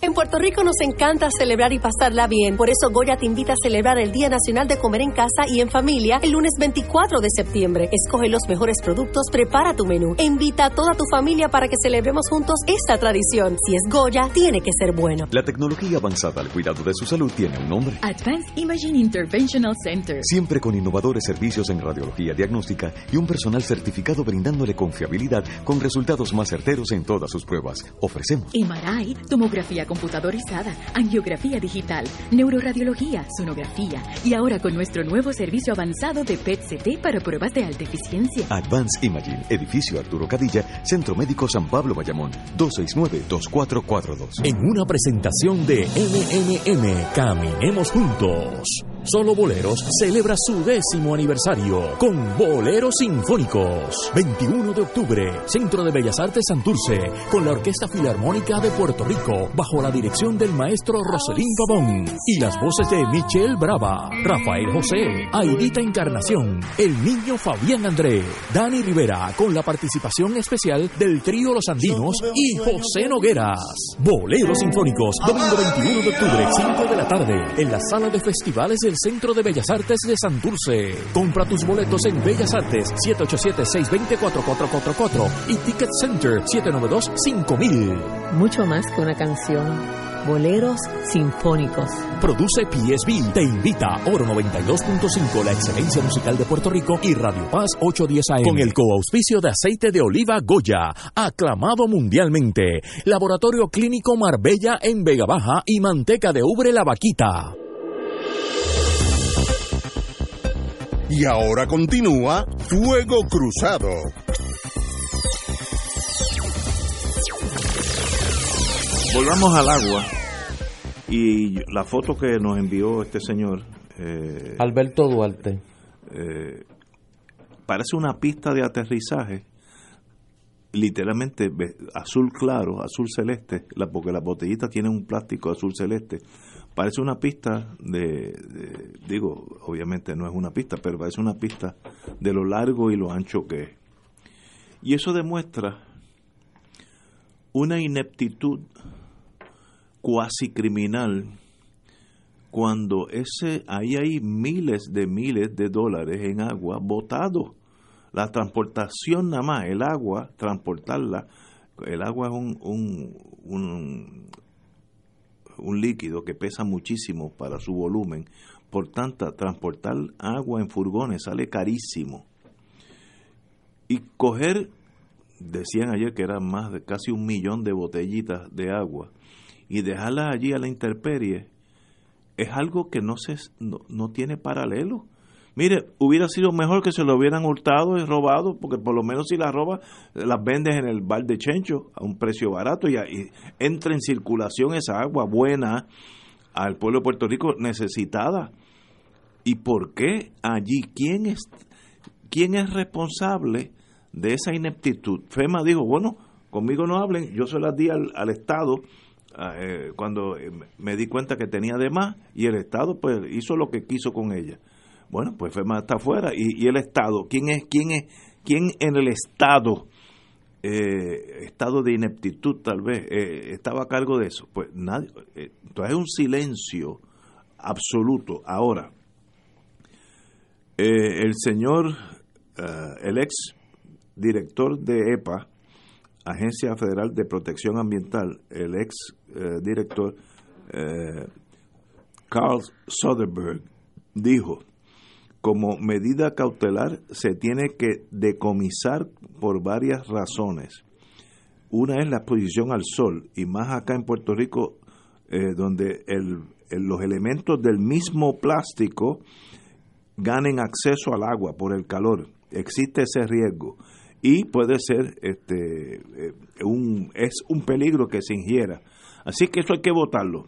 En Puerto Rico nos encanta celebrar y pasarla bien. Por eso Goya te invita a celebrar el Día Nacional de Comer en Casa y en Familia el lunes 24 de septiembre. Escoge los mejores productos, prepara tu menú e invita a toda tu familia para que celebremos juntos esta tradición. Si es Goya, tiene que ser bueno. La tecnología avanzada al cuidado de su salud tiene un nombre. Advanced Imaging Interventional Center. Siempre con innovadores servicios en radiología diagnóstica y un personal certificado brindándole confiabilidad con resultados más certeros en todas sus pruebas. Ofrecemos MRI, tomografía computadorizada, angiografía digital, neuroradiología, sonografía y ahora con nuestro nuevo servicio avanzado de PET-CT para pruebas de alta eficiencia. Advanced Imaging, edificio Arturo Cadilla, Centro Médico San Pablo Bayamón, 269-2442. En una presentación de MMM, Caminemos Juntos. Solo Boleros celebra su décimo aniversario con Boleros Sinfónicos. 21 de octubre, Centro de Bellas Artes Santurce, con la Orquesta Filarmónica de Puerto Rico, bajo la dirección del maestro Roselín Pavón y las voces de Michelle Brava, Rafael José, Aidita Encarnación, el niño Fabián André, Dani Rivera, con la participación especial del trío Los Andinos y José Nogueras. Boleros Sinfónicos, domingo 21 de octubre, 5 de la tarde, en la sala de festivales del Centro de Bellas Artes de Santurce. Compra tus boletos en Bellas Artes 787-620-4444 y Ticket Center 792-5000. Mucho más que una canción. Boleros sinfónicos. Produce PSB. Te invita Oro 92.5, la excelencia musical de Puerto Rico y Radio Paz 810 AM. Con el coauspicio de aceite de oliva Goya, aclamado mundialmente. Laboratorio Clínico Marbella en Vega Baja y manteca de ubre La Vaquita. Y ahora continúa Fuego Cruzado. Volvamos al agua. Y la foto que nos envió este señor. eh, Alberto Duarte. eh, parece una pista de aterrizaje. Literalmente azul claro, azul celeste, la, porque la botellita tiene un plástico azul celeste. Parece una pista de, digo, obviamente no es una pista, pero parece una pista de lo largo y lo ancho que es. Y eso demuestra una ineptitud cuasi criminal cuando ese ahí hay miles de miles de dólares en agua botado la transportación nada más el agua transportarla el agua es un, un, un líquido que pesa muchísimo para su volumen por tanto transportar agua en furgones sale carísimo y coger decían ayer que eran más de casi un millón de botellitas de agua y dejarlas allí a la intemperie es algo que no, se, no, no tiene paralelo. Mire, hubiera sido mejor que se lo hubieran hurtado y robado, porque por lo menos si las robas, las vendes en el bar de Chencho a un precio barato y, entra en circulación esa agua buena al pueblo de Puerto Rico necesitada. ¿Y por qué allí? ¿Quién es, quién es responsable de esa ineptitud? FEMA dijo, bueno, conmigo no hablen, yo se las di al, Estado eh, cuando me di cuenta que tenía de más y el Estado pues hizo lo que quiso con ella. Bueno, pues FEMA está afuera y, el Estado, ¿quién es, quién es, quién en el Estado, eh, estado de ineptitud tal vez, eh, estaba a cargo de eso? Pues nadie, eh, entonces es un silencio absoluto. Ahora, eh, el señor, el ex director de EPA, Agencia Federal de Protección Ambiental, el ex director Carl Soderberg, dijo, como medida cautelar se tiene que decomisar por varias razones. Una es la exposición al sol, y más acá en Puerto Rico, eh, donde los elementos del mismo plástico ganen acceso al agua por el calor. Existe ese riesgo y puede ser este eh, es un peligro que se ingiera. Así que eso hay que votarlo.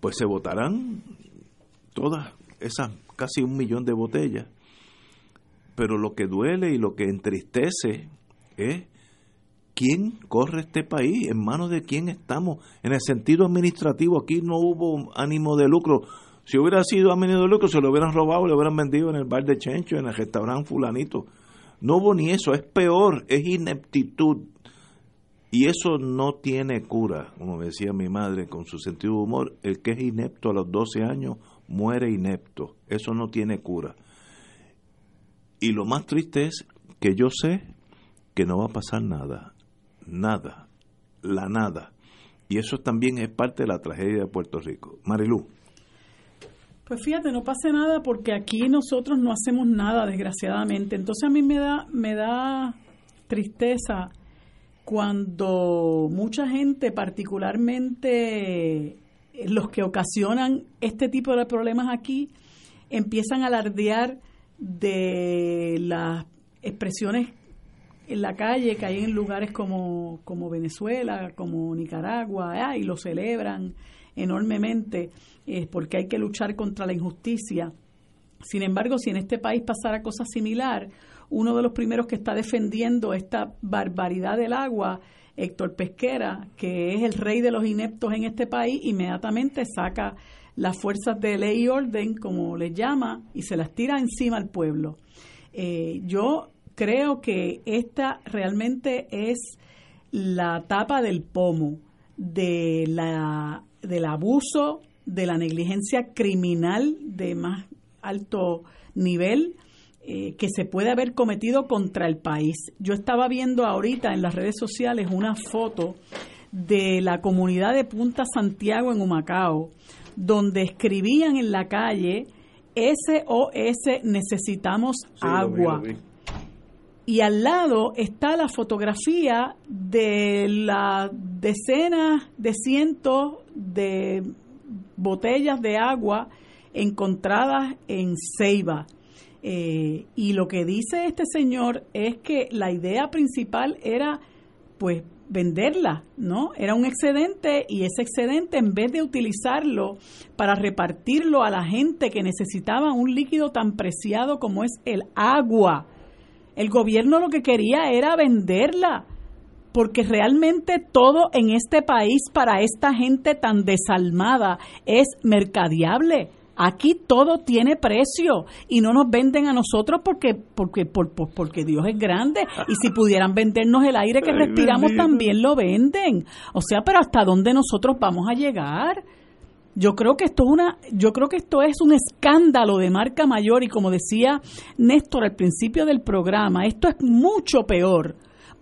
Pues se votarán todas esas casi un millón de botellas. Pero lo que duele y lo que entristece es quién corre este país, en manos de quién estamos. En el sentido administrativo, aquí no hubo ánimo de lucro. Si hubiera sido ánimo de lucro, se lo hubieran robado, lo hubieran vendido en el bar de Chencho, en el restaurante fulanito. No hubo ni eso, es peor, es ineptitud. Y eso no tiene cura, como decía mi madre con su sentido de humor, el que es inepto a los 12 años muere inepto, eso no tiene cura. Y lo más triste es que yo sé que no va a pasar nada, nada, la nada. Y eso también es parte de la tragedia de Puerto Rico. Marilú. Pues fíjate, no pasa nada porque aquí nosotros no hacemos nada, desgraciadamente. Entonces a mí me da, me da tristeza cuando mucha gente, particularmente los que ocasionan este tipo de problemas aquí, empiezan a alardear de las expresiones en la calle que hay en lugares como, como Venezuela, como Nicaragua, ah, y lo celebran enormemente eh, porque hay que luchar contra la injusticia. Sin embargo, si en este país pasara cosa similar, uno de los primeros que está defendiendo esta barbaridad del agua, Héctor Pesquera, que es el rey de los ineptos en este país, inmediatamente saca las fuerzas de ley y orden, como les llama, y se las tira encima al pueblo. Eh, yo creo que esta realmente es la tapa del pomo de la, del abuso, de la negligencia criminal de más alto nivel eh, que se puede haber cometido contra el país. Yo estaba viendo ahorita en las redes sociales una foto de la comunidad de Punta Santiago en Humacao, donde escribían en la calle SOS necesitamos agua. Y al lado está la fotografía de las decenas de cientos de botellas de agua encontradas en Ceiba. Eh, y lo que dice este señor es que la idea principal era, pues, venderla, ¿no? Era un excedente y ese excedente, en vez de utilizarlo para repartirlo a la gente que necesitaba un líquido tan preciado como es el agua, el gobierno lo que quería era venderla, porque realmente todo en este país para esta gente tan desalmada es mercadeable. Aquí todo tiene precio y no nos venden a nosotros porque porque por, por- porque Dios es grande y si pudieran vendernos el aire que Ay, respiramos bendito. también lo venden. O sea, pero hasta dónde nosotros vamos a llegar? Yo creo que esto es una, yo creo que esto es un escándalo de marca mayor y como decía Néstor al principio del programa, esto es mucho peor,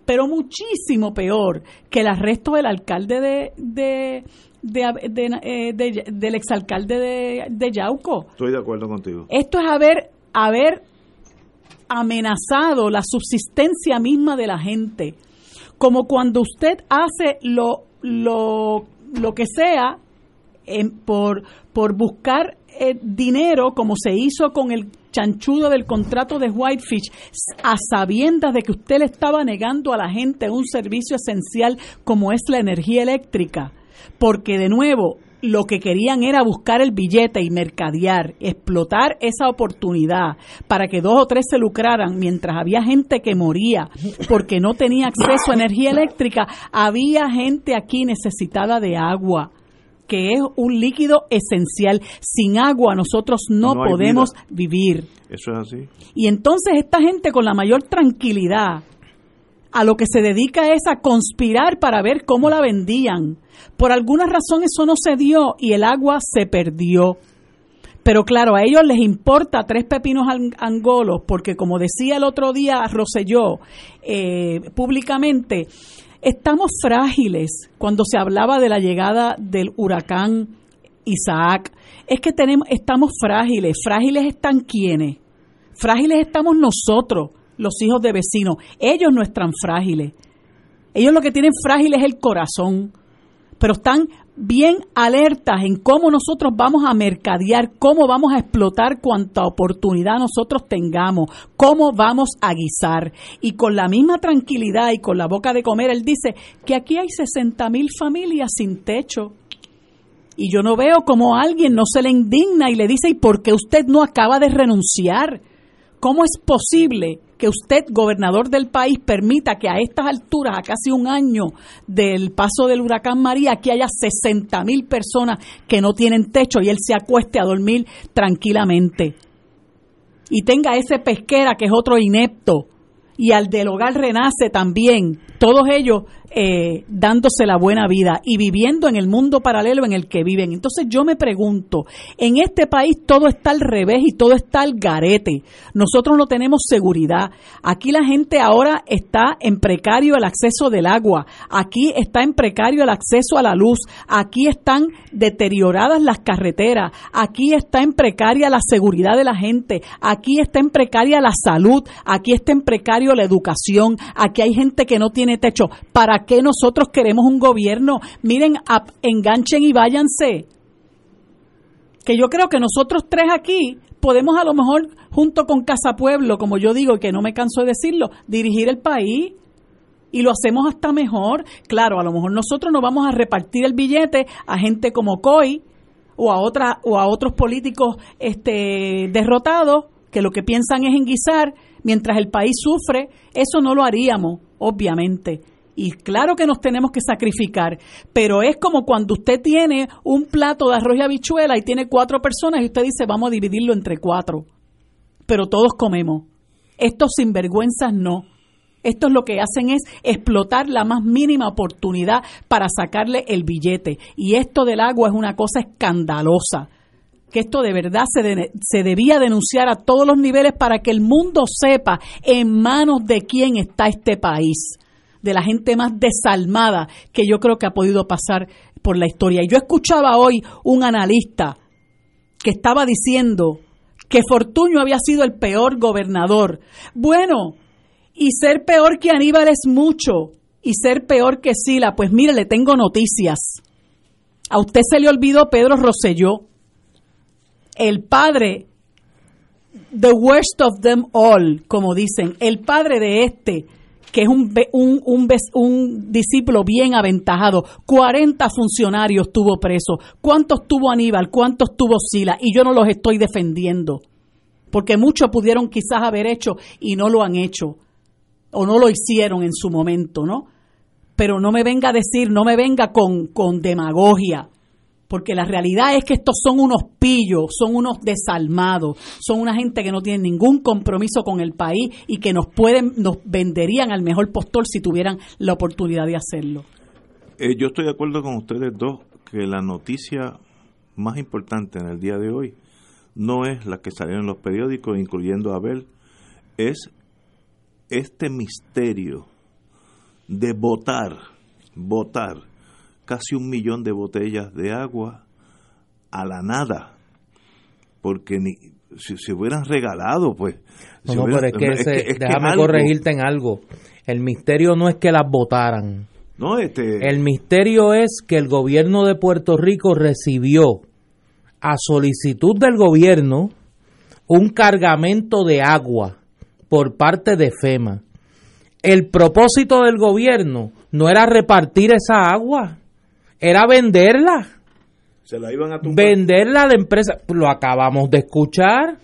pero muchísimo peor que el arresto del alcalde de, de, de- de- eh, de- del exalcalde de, de Yauco. Estoy de acuerdo contigo. Esto es haber, haber amenazado la subsistencia misma de la gente. Como cuando usted hace lo, lo, lo que sea en- por, por buscar eh, dinero como se hizo con el chanchudo del contrato de Whitefish a sabiendas de que usted le estaba negando a la gente un servicio esencial como es la energía eléctrica porque de nuevo lo que querían era buscar el billete y mercadear, explotar esa oportunidad para que dos o tres se lucraran mientras había gente que moría porque no tenía acceso a energía eléctrica, había gente aquí necesitada de agua que es un líquido esencial. Sin agua nosotros no, podemos vida. vivir. Eso es así. Y entonces esta gente con la mayor tranquilidad a lo que se dedica es a conspirar para ver cómo la vendían. Por alguna razón eso no se dio y el agua se perdió. Pero claro, a ellos les importa tres pepinos ang- angolos, porque como decía el otro día Roselló eh, públicamente, estamos frágiles cuando se hablaba de la llegada del huracán Isaac. Es que tenemos, estamos frágiles. ¿Frágiles están quiénes? Frágiles estamos nosotros, los hijos de vecinos. Ellos no están frágiles. Ellos lo que tienen frágil es el corazón. Pero están bien alertas en cómo nosotros vamos a mercadear, cómo vamos a explotar cuanta oportunidad nosotros tengamos, cómo vamos a guisar. Y con la misma tranquilidad y con la boca de comer, él dice que aquí hay 60 mil familias sin techo. Y yo no veo cómo alguien no se le indigna y le dice, ¿y por qué usted no acaba de renunciar? ¿Cómo es posible que usted, gobernador del país, permita que a estas alturas, a casi un año del paso del huracán María, aquí haya 60 mil personas que no tienen techo y él se acueste a dormir tranquilamente? Y tenga ese pesquera que es otro inepto y al del hogar renace también, todos ellos eh, dándose la buena vida y viviendo en el mundo paralelo en el que viven. Entonces yo me pregunto, en este país todo está al revés y todo está al garete. Nosotros no tenemos seguridad. Aquí la gente ahora está en precario el acceso del agua. Aquí está en precario el acceso a la luz. Aquí están deterioradas las carreteras. Aquí está en precaria la seguridad de la gente. Aquí está en precaria la salud. Aquí está en precario la educación. Aquí hay gente que no tiene techo. ¿Para qué nosotros queremos un gobierno? Miren, ap- enganchen y váyanse. Que yo creo que nosotros tres aquí podemos a lo mejor, junto con Casa Pueblo, como yo digo, que no me canso de decirlo, dirigir el país y lo hacemos hasta mejor. Claro, a lo mejor nosotros no vamos a repartir el billete a gente como Coy o a otra o a otros políticos este derrotados que lo que piensan es en guisar mientras el país sufre, eso no lo haríamos, obviamente. Y claro que nos tenemos que sacrificar, pero es como cuando usted tiene un plato de arroz y habichuela y tiene cuatro personas y usted dice vamos a dividirlo entre cuatro, pero todos comemos. Estos sinvergüenzas no. Estos lo que hacen es explotar la más mínima oportunidad para sacarle el billete. Y esto del agua es una cosa escandalosa. Que esto de verdad se, se debía denunciar a todos los niveles para que el mundo sepa en manos de quién está este país. De la gente más desalmada que yo creo que ha podido pasar por la historia. Y yo escuchaba hoy un analista que estaba diciendo que Fortuño había sido el peor gobernador. Bueno, y ser peor que Aníbal es mucho, y ser peor que Sila, pues mire, le tengo noticias. A usted se le olvidó Pedro Rosselló, el padre, the worst of them all, como dicen, el padre de este, que es un, un, un, discípulo bien aventajado. 40 funcionarios tuvo preso. ¿Cuántos tuvo Aníbal? ¿Cuántos tuvo Sila? Y yo no los estoy defendiendo, porque muchos pudieron quizás haber hecho y no lo han hecho, o no lo hicieron en su momento, ¿no? Pero no me venga a decir, no me venga con, con demagogia, porque la realidad es que estos son unos pillos, son unos desalmados, son una gente que no tiene ningún compromiso con el país y que nos pueden, nos venderían al mejor postor si tuvieran la oportunidad de hacerlo. Eh, yo estoy de acuerdo con ustedes dos que la noticia más importante en el día de hoy no es la que salió en los periódicos, incluyendo Abel, es este misterio de votar, votar casi un millón de botellas de agua a la nada, porque ni si se hubieran regalado, pues. No, si no, hubieran- pero es que, ese- es que déjame algo- corregirte en algo. El misterio no es que las votaran. No, este... El misterio es que el gobierno de Puerto Rico recibió a solicitud del gobierno un cargamento de agua por parte de FEMA. El propósito del gobierno no era repartir esa agua, era venderla. Se la iban a tumbar. Venderla de empresa, lo acabamos de escuchar,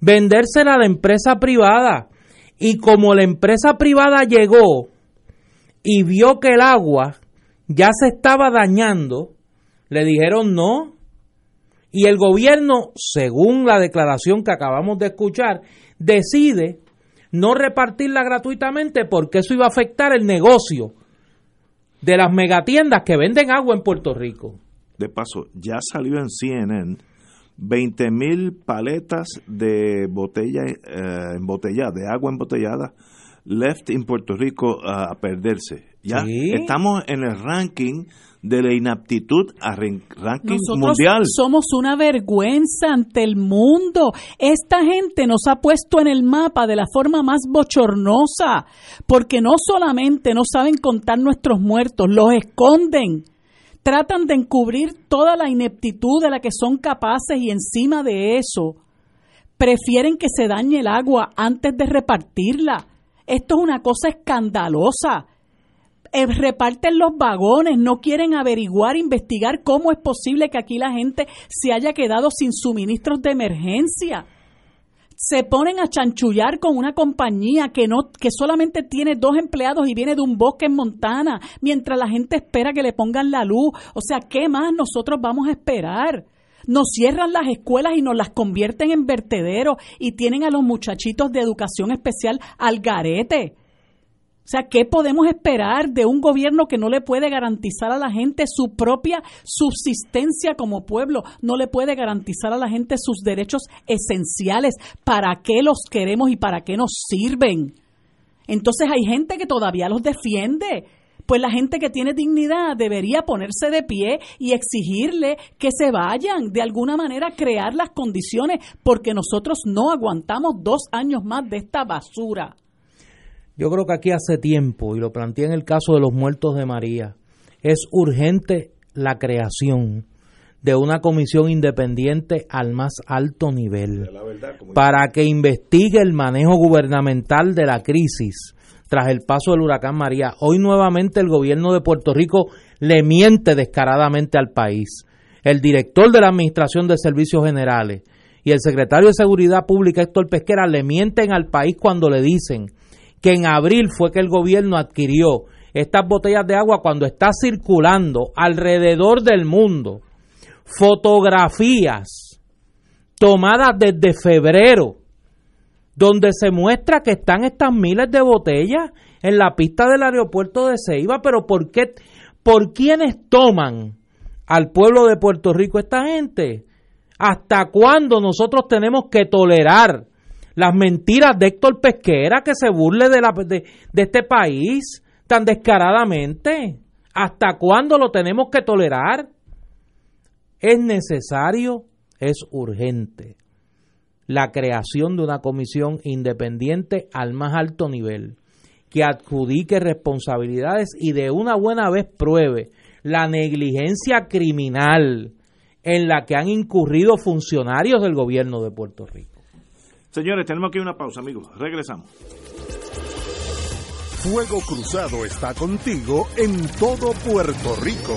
vendérsela de empresa privada. Y como la empresa privada llegó y vio que el agua ya se estaba dañando, le dijeron no. Y el gobierno, según la declaración que acabamos de escuchar, decide no repartirla gratuitamente porque eso iba a afectar el negocio de las megatiendas que venden agua en Puerto Rico. De paso, ya salió en CNN 20 mil paletas de botella eh, embotellada, de agua embotellada, left en Puerto Rico a perderse. Ya Sí. estamos en el ranking de la inaptitud a ran- ranking Nosotros mundial. somos una vergüenza ante el mundo. Esta gente nos ha puesto en el mapa de la forma más bochornosa, porque no solamente no saben contar nuestros muertos, los esconden. Tratan de encubrir toda la ineptitud de la que son capaces y encima de eso prefieren que se dañe el agua antes de repartirla. Esto es una cosa escandalosa reparten los vagones, no quieren averiguar, investigar cómo es posible que aquí la gente se haya quedado sin suministros de emergencia. Se ponen a chanchullar con una compañía que no que solamente tiene dos empleados y viene de un bosque en Montana, mientras la gente espera que le pongan la luz. O sea, ¿qué más nosotros vamos a esperar? Nos cierran las escuelas y nos las convierten en vertederos y tienen a los muchachitos de educación especial al garete. O sea, ¿qué podemos esperar de un gobierno que no le puede garantizar a la gente su propia subsistencia como pueblo? No le puede garantizar a la gente sus derechos esenciales. ¿Para qué los queremos y para qué nos sirven? Entonces hay gente que todavía los defiende. Pues la gente que tiene dignidad debería ponerse de pie y exigirle que se vayan, de alguna manera crear las condiciones, porque nosotros no aguantamos dos años más de esta basura. Yo creo que aquí hace tiempo, y lo planteé en el caso de los muertos de María, es urgente la creación de una comisión independiente al más alto nivel para que investigue el manejo gubernamental de la crisis tras el paso del huracán María. Hoy nuevamente el gobierno de Puerto Rico le miente descaradamente al país. El director de la Administración de Servicios Generales y el secretario de Seguridad Pública Héctor Pesquera le mienten al país cuando le dicen que en abril fue que el gobierno adquirió estas botellas de agua cuando está circulando alrededor del mundo fotografías tomadas desde febrero donde se muestra que están estas miles de botellas en la pista del aeropuerto de Ceiba, pero ¿por qué por quiénes toman al pueblo de Puerto Rico esta gente? ¿Hasta cuándo nosotros tenemos que tolerar las mentiras de Héctor Pesquera que se burle de, la, de, este país tan descaradamente? ¿Hasta cuándo lo tenemos que tolerar? Es necesario, es urgente la creación de una comisión independiente al más alto nivel que adjudique responsabilidades y de una buena vez pruebe la negligencia criminal en la que han incurrido funcionarios del gobierno de Puerto Rico. Señores, tenemos aquí una pausa, amigos. Regresamos. Fuego Cruzado está contigo en todo Puerto Rico.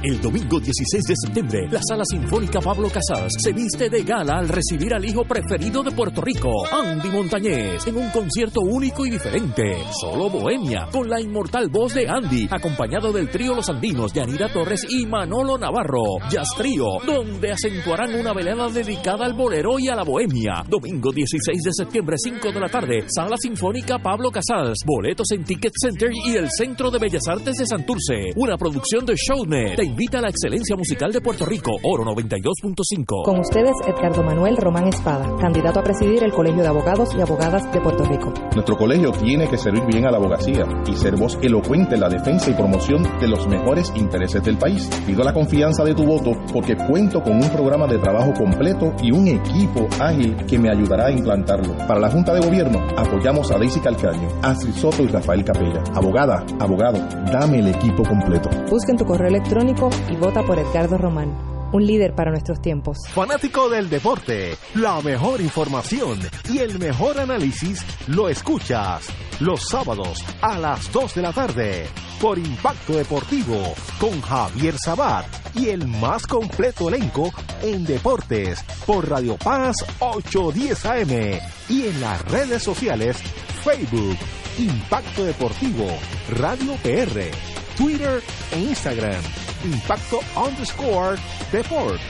El domingo 16 de septiembre, la Sala Sinfónica Pablo Casals se viste de gala al recibir al hijo preferido de Puerto Rico, Andy Montañez, en un concierto único y diferente. Solo Bohemia, con la inmortal voz de Andy, acompañado del trío Los Andinos de Anida Torres y Manolo Navarro. Jazz Trío, donde acentuarán una velada dedicada al bolero y a la bohemia. Domingo 16 de septiembre, 5 de la tarde, Sala Sinfónica Pablo Casals. Boletos en Ticket Center y el Centro de Bellas Artes de Santurce. Una producción de Shownet. Invita a la excelencia musical de Puerto Rico, Oro 92.5. Con ustedes, Edgardo Manuel Román Espada, candidato a presidir el Colegio de Abogados y Abogadas de Puerto Rico. Nuestro colegio tiene que servir bien a la abogacía y ser voz elocuente en la defensa y promoción de los mejores intereses del país. Pido la confianza de tu voto porque cuento con un programa de trabajo completo y un equipo ágil que me ayudará a implantarlo. Para la Junta de Gobierno, apoyamos a Daisy Calcaño, Astrid Soto y Rafael Capella. Abogada, abogado, dame el equipo completo. Busca en tu correo electrónico y vota por Edgardo Román, un líder para nuestros tiempos. Fanático del deporte, la mejor información y el mejor análisis lo escuchas los sábados a las 2 de la tarde por Impacto Deportivo con Javier Sabat y el más completo elenco en deportes por Radio Paz 810 AM y en las redes sociales Facebook, Impacto Deportivo, Radio PR, Twitter e Instagram, Impacto underscore Deport.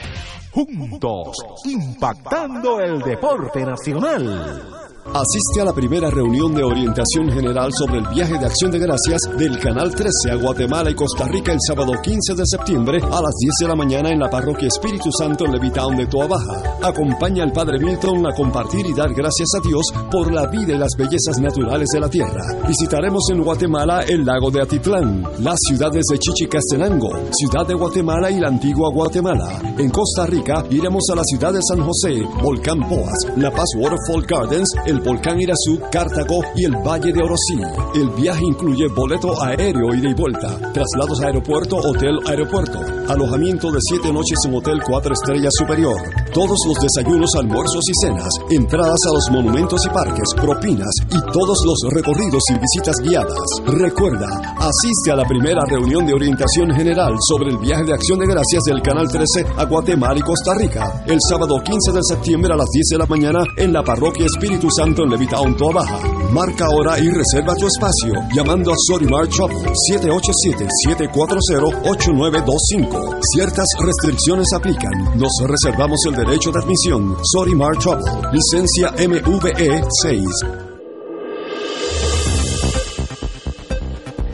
Juntos, impactando el deporte nacional. Asiste a la primera reunión de orientación general sobre el viaje de acción de gracias del Canal 13 a Guatemala y Costa Rica el sábado 15 de septiembre a las 10 de la mañana en la parroquia Espíritu Santo en Levitown de Toa Baja. Acompaña al Padre Milton a compartir y dar gracias a Dios por la vida y las bellezas naturales de la tierra. Visitaremos en Guatemala el lago de Atitlán, las ciudades de Chichicastenango, Ciudad de Guatemala y la antigua Guatemala. En Costa Rica iremos a la ciudad de San José, Volcán Poas, La Paz Waterfall Gardens, el volcán Irazú, Cartago y el Valle de Orosí. El viaje incluye boleto aéreo ida y vuelta, traslados a aeropuerto, hotel, aeropuerto, alojamiento de siete noches en hotel cuatro estrellas superior, todos los desayunos, almuerzos y cenas, entradas a los monumentos y parques, propinas y todos los recorridos y visitas guiadas. Recuerda, asiste a la primera reunión de orientación general sobre el viaje de acción de gracias del Canal 13 a Guatemala y Costa Rica, el sábado 15 de septiembre a las 10 de la mañana en la parroquia Espíritu Santo en Levitown, Baja. Marca ahora y reserva tu espacio llamando a Sorimar Trouble 787-740-8925. Ciertas restricciones aplican. Nos reservamos el derecho de admisión. Sorimar Trouble. Licencia MVE 6.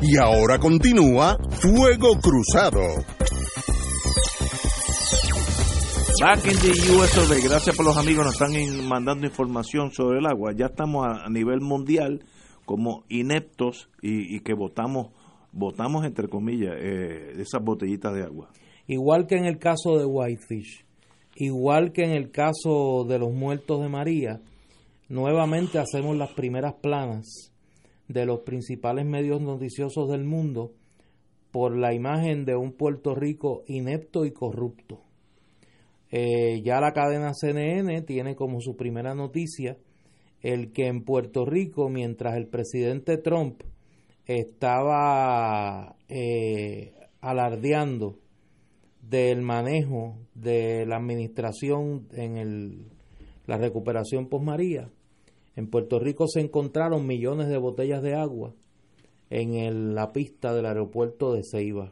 Y ahora continúa Fuego Cruzado. Back in the US. Gracias por los amigos nos están mandando información sobre el agua. Ya estamos a, nivel mundial como ineptos y, y que votamos, votamos entre comillas, eh, esas botellitas de agua. Igual que en el caso de Whitefish, igual que en el caso de los muertos de María, nuevamente hacemos las primeras planas de los principales medios noticiosos del mundo por la imagen de un Puerto Rico inepto y corrupto. Eh, ya la cadena CNN tiene como su primera noticia el que en Puerto Rico, mientras el presidente Trump estaba eh, alardeando del manejo de la administración en el, la recuperación posmaría, en Puerto Rico se encontraron millones de botellas de agua en la pista del aeropuerto de Ceiba.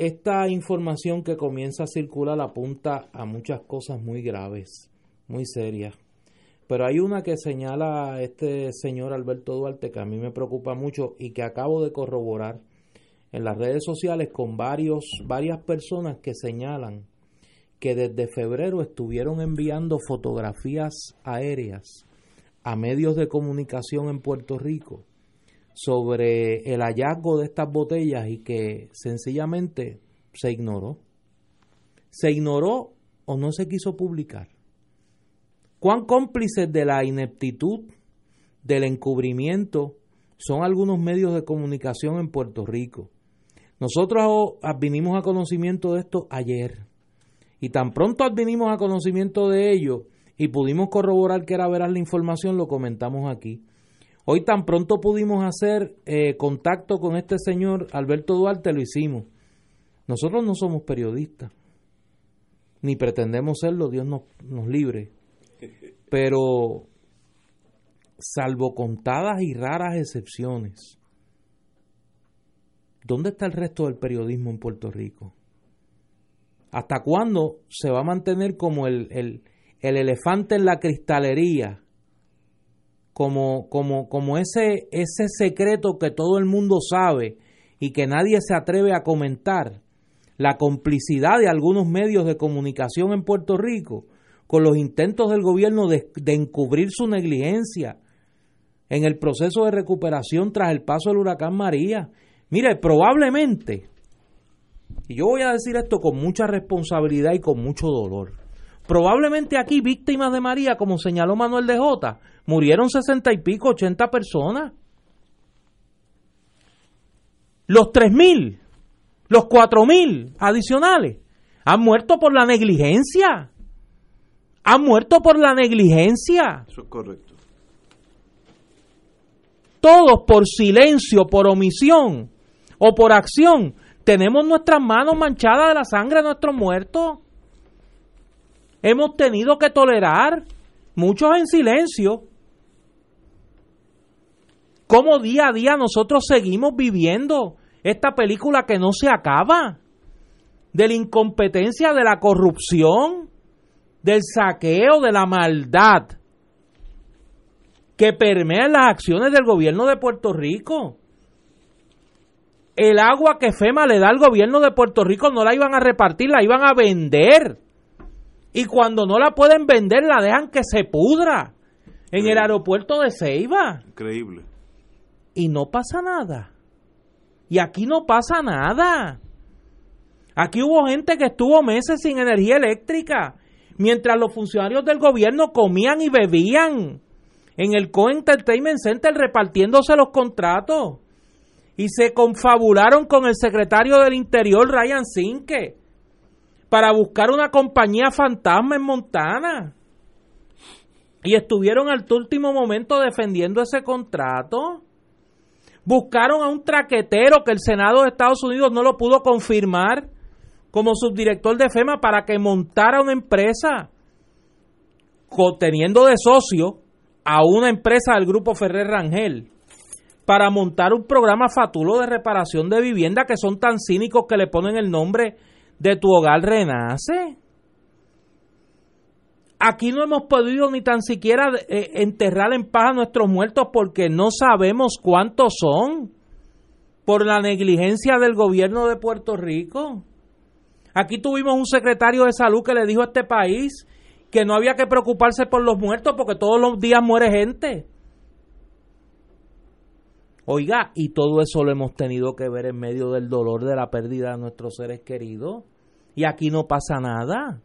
Esta información que comienza a circular apunta a muchas cosas muy graves, muy serias. Pero hay una que señala este señor Alberto Duarte que a mí me preocupa mucho y que acabo de corroborar en las redes sociales con varios, varias personas que señalan que desde febrero estuvieron enviando fotografías aéreas a medios de comunicación en Puerto Rico sobre el hallazgo de estas botellas y que sencillamente se ignoró. Se ignoró o no se quiso publicar. ¿Cuán cómplices de la ineptitud, del encubrimiento, son algunos medios de comunicación en Puerto Rico? Nosotros advinimos a conocimiento de esto ayer. Y tan pronto advinimos a conocimiento de ello y pudimos corroborar que era veraz la información, lo comentamos aquí. Hoy tan pronto pudimos hacer eh, contacto con este señor Alberto Duarte, lo hicimos. Nosotros no somos periodistas, ni pretendemos serlo, Dios nos, nos libre. Pero, salvo contadas y raras excepciones, ¿dónde está el resto del periodismo en Puerto Rico? ¿Hasta cuándo se va a mantener como el, el, el elefante en la cristalería? Como, como, como ese, ese secreto que todo el mundo sabe y que nadie se atreve a comentar, la complicidad de algunos medios de comunicación en Puerto Rico con los intentos del gobierno de, de encubrir su negligencia en el proceso de recuperación tras el paso del huracán María. Mire, probablemente, y yo voy a decir esto con mucha responsabilidad y con mucho dolor, probablemente aquí víctimas de María, como señaló Manuel de Jota, murieron sesenta y pico, ochenta personas. Los tres mil, los cuatro mil adicionales han muerto por la negligencia. Han muerto por la negligencia. Eso es correcto. Todos por silencio, por omisión o por acción, tenemos nuestras manos manchadas de la sangre de nuestros muertos. Hemos tenido que tolerar, muchos en silencio, cómo día a día nosotros seguimos viviendo esta película que no se acaba, de la incompetencia, de la corrupción, del saqueo, de la maldad que permea las acciones del gobierno de Puerto Rico. El agua que FEMA le da al gobierno de Puerto Rico no la iban a repartir, la iban a vender. Y cuando no la pueden vender, la dejan que se pudra en el aeropuerto de Ceiba. Increíble. Y no pasa nada. Y aquí no pasa nada. Aquí hubo gente que estuvo meses sin energía eléctrica, mientras los funcionarios del gobierno comían y bebían en el Co Entertainment Center repartiéndose los contratos. Y se confabularon con el secretario del Interior, Ryan Sinke, para buscar una compañía fantasma en Montana. Y estuvieron al último momento defendiendo ese contrato. Buscaron a un traquetero que el Senado de Estados Unidos no lo pudo confirmar como subdirector de FEMA para que montara una empresa teniendo de socio a una empresa del grupo Ferrer Rangel para montar un programa fatulo de reparación de vivienda que son tan cínicos que le ponen el nombre de tu hogar renace. Aquí no hemos podido ni tan siquiera eh, enterrar en paz a nuestros muertos porque no sabemos cuántos son por la negligencia del gobierno de Puerto Rico. Aquí tuvimos un secretario de salud que le dijo a este país que no había que preocuparse por los muertos porque todos los días muere gente. Oiga, y todo eso lo hemos tenido que ver en medio del dolor de la pérdida de nuestros seres queridos. Y aquí no pasa nada.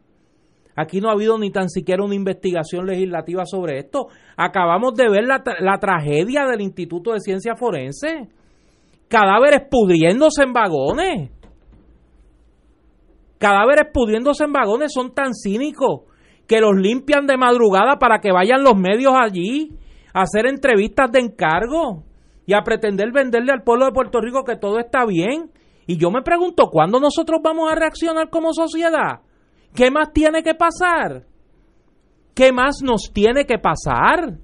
Aquí no ha habido ni tan siquiera una investigación legislativa sobre esto. Acabamos de ver la, tragedia del Instituto de Ciencia Forense. Cadáveres pudriéndose en vagones. Cadáveres pudriéndose en vagones son tan cínicos que los limpian de madrugada para que vayan los medios allí a hacer entrevistas de encargo y a pretender venderle al pueblo de Puerto Rico que todo está bien. Y yo me pregunto, ¿cuándo nosotros vamos a reaccionar como sociedad? ¿Qué más tiene que pasar? ¿Qué más nos tiene que pasar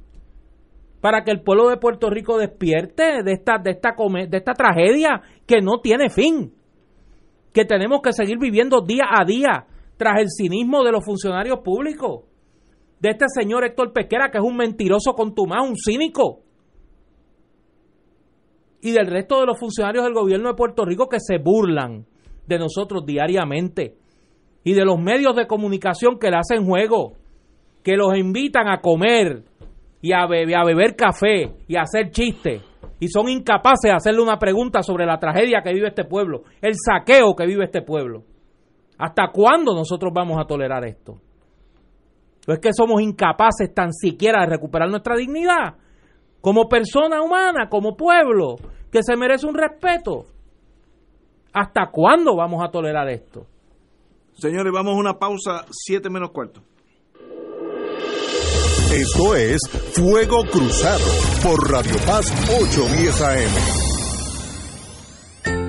para que el pueblo de Puerto Rico despierte de esta, de esta, tragedia que no tiene fin? Que tenemos que seguir viviendo día a día tras el cinismo de los funcionarios públicos. De este señor Héctor Pesquera, que es un mentiroso contumaz, un cínico y del resto de los funcionarios del gobierno de Puerto Rico que se burlan de nosotros diariamente y de los medios de comunicación que le hacen juego, que los invitan a comer y a, beber, café y a hacer chistes y son incapaces de hacerle una pregunta sobre la tragedia que vive este pueblo, el saqueo que vive este pueblo. ¿Hasta cuándo nosotros vamos a tolerar esto? ¿O es que somos incapaces tan siquiera de recuperar nuestra dignidad? Como persona humana, como pueblo, que se merece un respeto. ¿Hasta cuándo vamos a tolerar esto? Señores, vamos a una pausa, siete menos cuarto. Esto es Fuego Cruzado por Radio Paz 810 AM.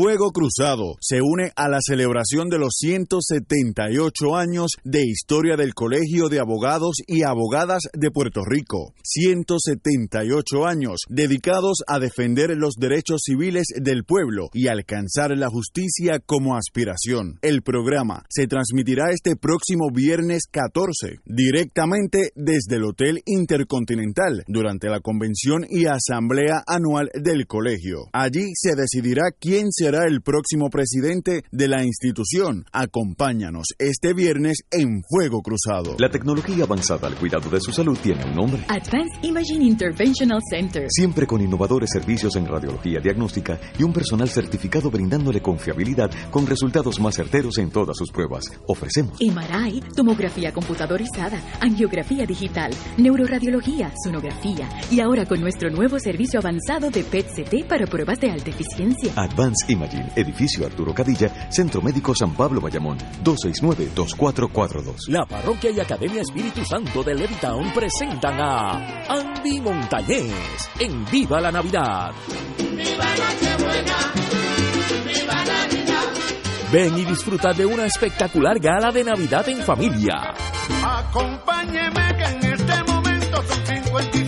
Fuego Cruzado se une a la celebración de los 178 años de historia del Colegio de Abogados y Abogadas de Puerto Rico. 178 años dedicados a defender los derechos civiles del pueblo y alcanzar la justicia como aspiración. El programa se transmitirá este próximo viernes 14 directamente desde el Hotel Intercontinental durante la convención y asamblea anual del colegio. Allí se decidirá quién será el próximo presidente de la institución. Acompáñanos este viernes en Fuego Cruzado. La tecnología avanzada al cuidado de su salud tiene un nombre. Advanced Imaging Interventional Center. Siempre con innovadores servicios en radiología diagnóstica y un personal certificado brindándole confiabilidad con resultados más certeros en todas sus pruebas. Ofrecemos MRI, tomografía computadorizada, angiografía digital, neuroradiología, sonografía y ahora con nuestro nuevo servicio avanzado de PET-CT para pruebas de alta eficiencia. Advanced Imaging, edificio Arturo Cadilla, Centro Médico San Pablo Bayamón, 269-2442. La Parroquia y Academia Espíritu Santo de Levittown presentan a Andy Montañez en Viva la Navidad. Ven y disfruta de una espectacular gala de Navidad en familia. Acompáñeme que en este momento son 55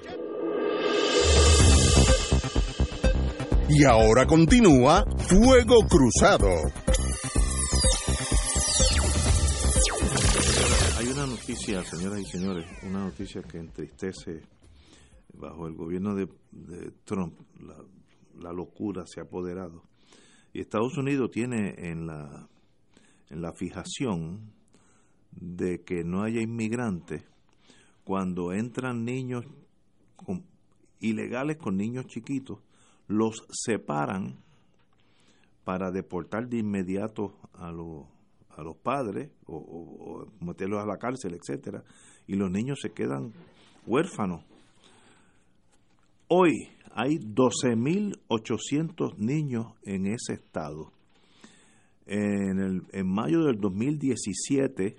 Y ahora continúa Fuego Cruzado. Hay una noticia, señoras y señores, una noticia que entristece bajo el gobierno de, Trump. La, locura se ha apoderado. Y Estados Unidos tiene en la, en la fijación de que no haya inmigrantes cuando entran niños ilegales con niños chiquitos, los separan para deportar de inmediato a los a los padres o, meterlos a la cárcel, etcétera, y los niños se quedan huérfanos. Hoy hay 12.800 niños en ese estado. En, el, en mayo del 2017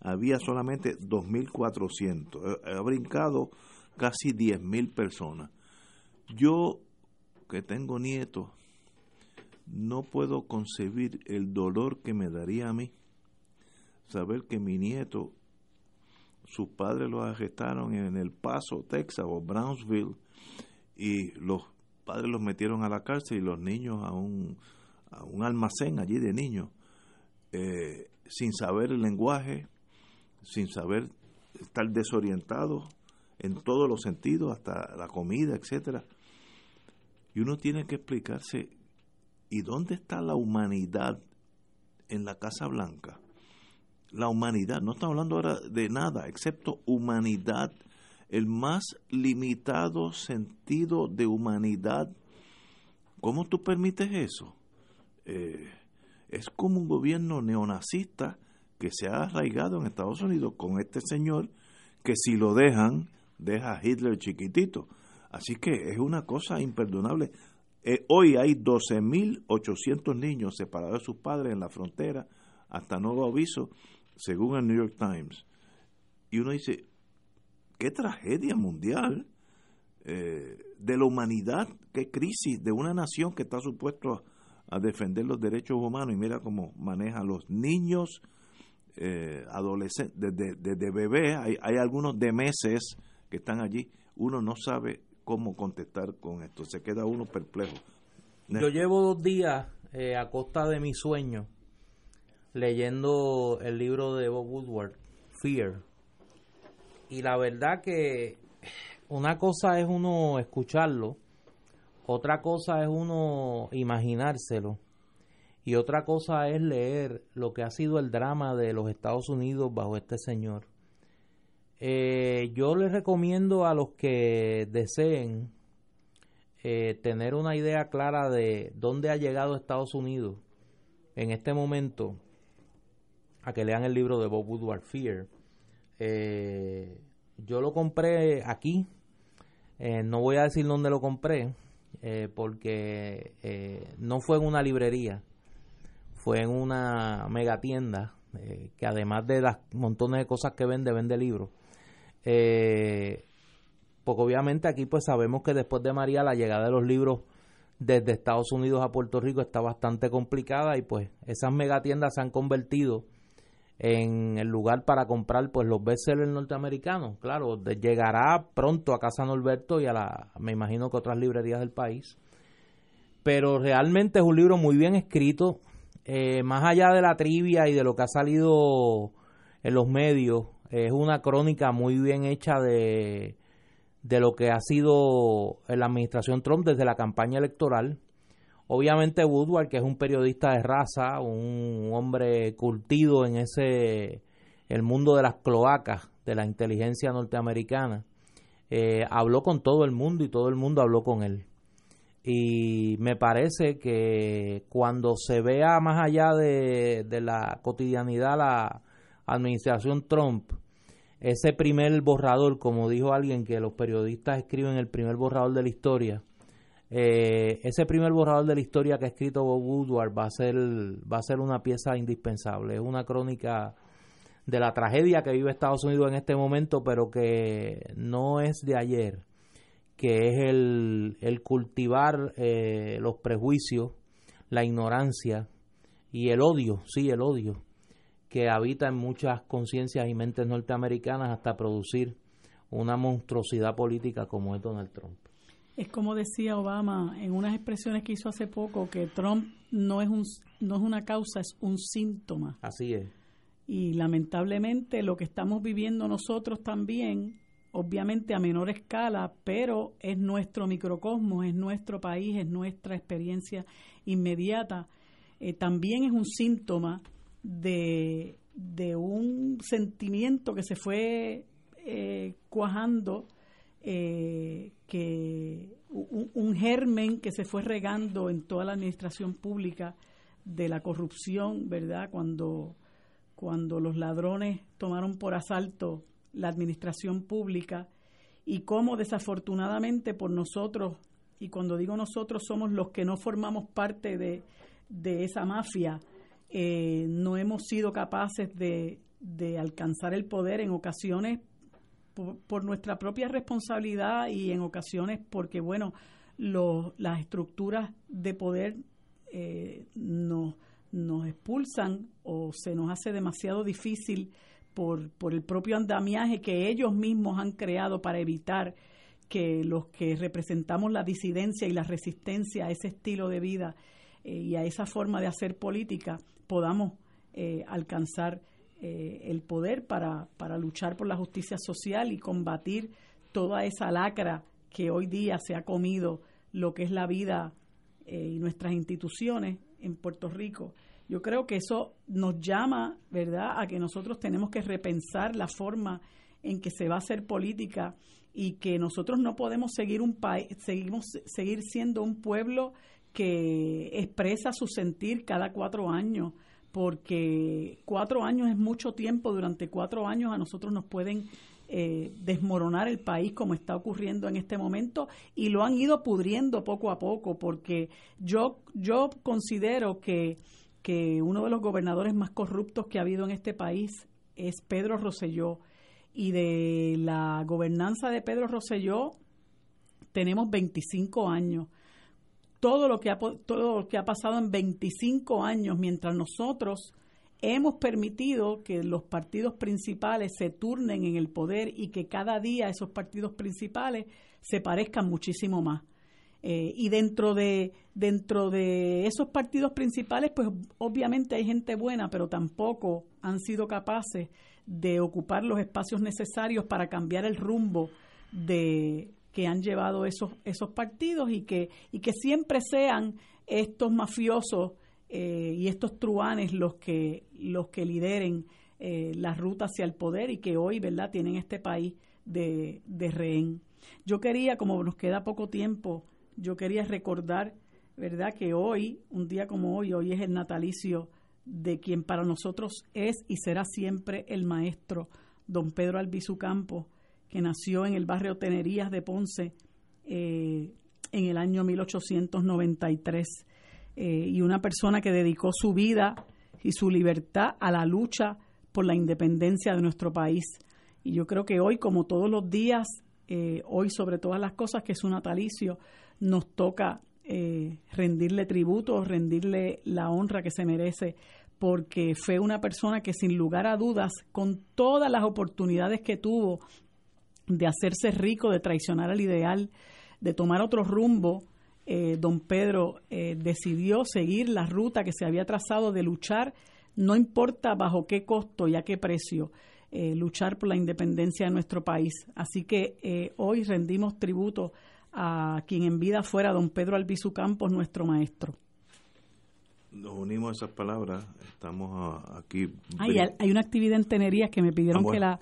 había solamente 2.400. Ha brincado casi 10.000 personas. Yo, que tengo nietos, no puedo concebir el dolor que me daría a mí saber que mi nieto, sus padres los arrestaron en El Paso, Texas o Brownsville y los padres los metieron a la cárcel y los niños a un, a un almacén allí de niños eh, sin saber el lenguaje, sin saber estar desorientados en todos los sentidos, hasta la comida, etcétera. Y uno tiene que explicarse ¿Y dónde está la humanidad en la Casa Blanca? La humanidad, no estamos hablando ahora de nada, excepto humanidad, el más limitado sentido de humanidad. ¿Cómo tú permites eso? Eh, es como un gobierno neonazista que se ha arraigado en Estados Unidos con este señor que si lo dejan, deja a Hitler chiquitito. Así que es una cosa imperdonable. Eh, hoy hay 12.800 niños separados de sus padres en la frontera hasta nuevo aviso, según el New York Times. Y uno dice, qué tragedia mundial eh, de la humanidad, qué crisis de una nación que está supuesto a defender los derechos humanos y mira cómo maneja a los niños, eh, adolescentes, desde, bebés, hay algunos de meses que están allí, uno no sabe cómo contestar con esto, se queda uno perplejo. Yo llevo dos días eh, a costa de mi sueño leyendo el libro de Bob Woodward, Fear. Y la verdad que una cosa es uno escucharlo, otra cosa es uno imaginárselo y otra cosa es leer lo que ha sido el drama de los Estados Unidos bajo este señor. Eh, yo les recomiendo a los que deseen eh, tener una idea clara de dónde ha llegado Estados Unidos en este momento a que lean el libro de Bob Woodward Fear. Eh, yo lo compré aquí, no voy a decir dónde lo compré, porque no fue en una librería, fue en una mega tienda, que además de las montones de cosas que vende, vende libros. Eh, porque obviamente aquí pues sabemos que después de María la llegada de los libros desde Estados Unidos a Puerto Rico está bastante complicada y pues esas megatiendas se han convertido en el lugar para comprar pues los bestsellers norteamericanos. Claro, llegará pronto a Casa Norberto y a la, me imagino que otras librerías del país. Pero realmente es un libro muy bien escrito, eh, más allá de la trivia y de lo que ha salido en los medios, es una crónica muy bien hecha de, de lo que ha sido la administración Trump desde la campaña electoral. Obviamente Woodward, que es un periodista de raza, un hombre curtido en ese el mundo de las cloacas de la inteligencia norteamericana, eh, habló con todo el mundo y todo el mundo habló con él. Y me parece que cuando se vea más allá de, de la cotidianidad la, administración Trump, ese primer borrador, como dijo alguien que los periodistas escriben el primer borrador de la historia, eh, ese primer borrador de la historia que ha escrito Bob Woodward va a ser va a ser una pieza indispensable, es una crónica de la tragedia que vive Estados Unidos en este momento, pero que no es de ayer, que es el, el cultivar eh, los prejuicios, la ignorancia y el odio, sí, el odio, que habita en muchas conciencias y mentes norteamericanas hasta producir una monstruosidad política como es Donald Trump. Es como decía Obama en unas expresiones que hizo hace poco que Trump no es un no es una causa, es un síntoma. Así es. Y lamentablemente lo que estamos viviendo nosotros también, obviamente a menor escala, pero es nuestro microcosmos, es nuestro país, es nuestra experiencia inmediata, eh, también es un síntoma de, un sentimiento que se fue eh, cuajando, eh, que un, germen que se fue regando en toda la administración pública de la corrupción, ¿verdad? Cuando, cuando los ladrones tomaron por asalto la administración pública y cómo desafortunadamente por nosotros, y cuando digo nosotros somos los que no formamos parte de, de esa mafia, eh, no hemos sido capaces de, alcanzar el poder en ocasiones por, nuestra propia responsabilidad y en ocasiones porque, bueno, las estructuras de poder eh, nos, nos expulsan o se nos hace demasiado difícil por, por el propio andamiaje que ellos mismos han creado para evitar que los que representamos la disidencia y la resistencia a ese estilo de vida eh, y a esa forma de hacer política podamos eh, alcanzar eh, el poder para, para luchar por la justicia social y combatir toda esa lacra que hoy día se ha comido lo que es la vida y nuestras instituciones en Puerto Rico. Yo creo que eso nos llama, ¿verdad?, a que nosotros tenemos que repensar la forma en que se va a hacer política y que nosotros no podemos seguir un país, seguimos seguir siendo un pueblo que expresa su sentir cada cuatro años, porque cuatro años es mucho tiempo, durante cuatro años a nosotros nos pueden eh, desmoronar el país como está ocurriendo en este momento y lo han ido pudriendo poco a poco, porque yo, yo considero que, que uno de los gobernadores más corruptos que ha habido en este país es Pedro Rosselló. Y de la gobernanza de Pedro Rosselló tenemos 25 años todo lo que ha, todo lo que ha pasado en 25 años mientras nosotros hemos permitido que los partidos principales se turnen en el poder y que cada día esos partidos principales se parezcan muchísimo más. Eh, y dentro de, dentro de esos partidos principales, pues obviamente hay gente buena, pero tampoco han sido capaces de ocupar los espacios necesarios para cambiar el rumbo de que han llevado esos, esos partidos y que, y que siempre sean estos mafiosos eh, y estos truanes los que, los que lideren eh, la ruta hacia el poder y que hoy, ¿verdad?, tienen este país de, de rehén. Yo quería, como nos queda poco tiempo, yo quería recordar, ¿verdad?, que hoy, un día como hoy, hoy es el natalicio de quien para nosotros es y será siempre el maestro, don Pedro Albizu Campos, que nació en el barrio Tenerías de Ponce eh, en el año 1893, eh, y una persona que dedicó su vida y su libertad a la lucha por la independencia de nuestro país. Y yo creo que hoy, como todos los días, eh, hoy sobre todas las cosas que es un natalicio, nos toca eh, rendirle tributo, rendirle la honra que se merece, porque fue una persona que sin lugar a dudas, con todas las oportunidades que tuvo de hacerse rico, de traicionar al ideal, de tomar otro rumbo, eh, don Pedro eh, decidió seguir la ruta que se había trazado de luchar, no importa bajo qué costo y a qué precio, luchar por la independencia de nuestro país. Así que hoy rendimos tributo a quien en vida fuera don Pedro Albizu Campos, nuestro maestro. Nos unimos a esas palabras, estamos aquí. hay una actividad en Tenerías que me pidieron que, la,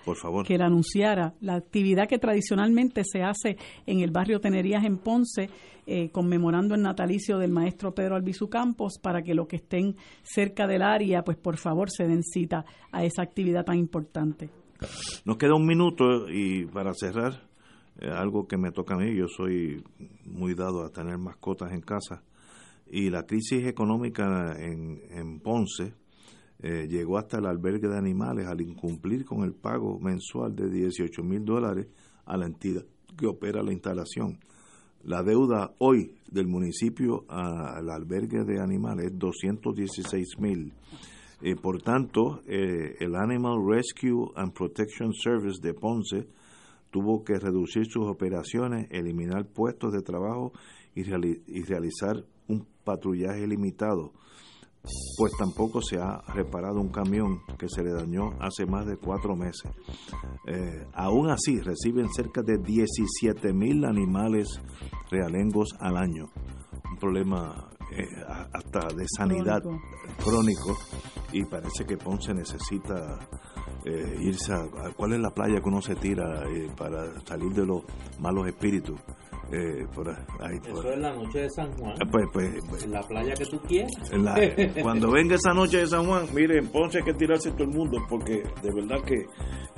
que la anunciara. La actividad que tradicionalmente se hace en el barrio Tenerías en Ponce, eh, conmemorando el natalicio del maestro Pedro Albizu Campos, para que los que estén cerca del área, pues por favor se den cita a esa actividad tan importante. Nos queda un minuto y para cerrar, algo que me toca a mí, yo soy muy dado a tener mascotas en casa y la crisis económica en, en Ponce eh, llegó hasta el albergue de animales al incumplir con el pago mensual de 18 mil dólares a la entidad que opera la instalación. La deuda hoy del municipio al albergue de animales es 216 mil. Eh, por tanto, eh, el Animal Rescue and Protection Service de Ponce tuvo que reducir sus operaciones, eliminar puestos de trabajo y, realizar patrullaje limitado, pues tampoco se ha reparado un camión que se le dañó hace más de cuatro meses. Eh, aún así, reciben cerca de 17 mil animales realengos al año, un problema eh, hasta de sanidad crónico. y parece que Ponce necesita eh, irse a, cuál es la playa que uno se tira eh, para salir de los malos espíritus eh, por ahí, Eso es la noche de San Juan. Ah, pues, pues, pues, en la playa que tú quieras. cuando venga esa noche de San Juan, miren, Ponce hay que tirarse todo el mundo porque de verdad que,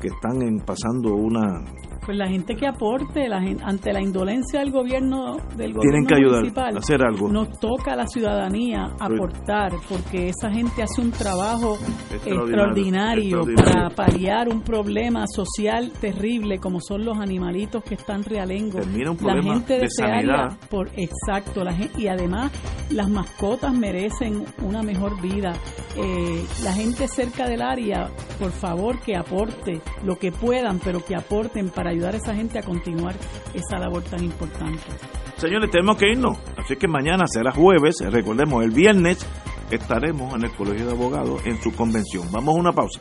que están en, pasando una... Pues la gente que aporte, la gente, ante la indolencia del gobierno del Tienen que ayudar a hacer algo. Nos toca a la ciudadanía aportar porque esa gente hace un trabajo extraordinario, para paliar un problema social terrible como son los animalitos que están realengos. Termina un problema de, sanidad. por exacto, la gente, y además las mascotas merecen una mejor vida. Eh, la gente cerca del área, por favor, que aporte lo que puedan, pero que aporten para ayudar a esa gente a continuar esa labor tan importante. Señores, tenemos que irnos, así que mañana será jueves, recordemos, el viernes estaremos en el Colegio de Abogados en su convención. Vamos a una pausa.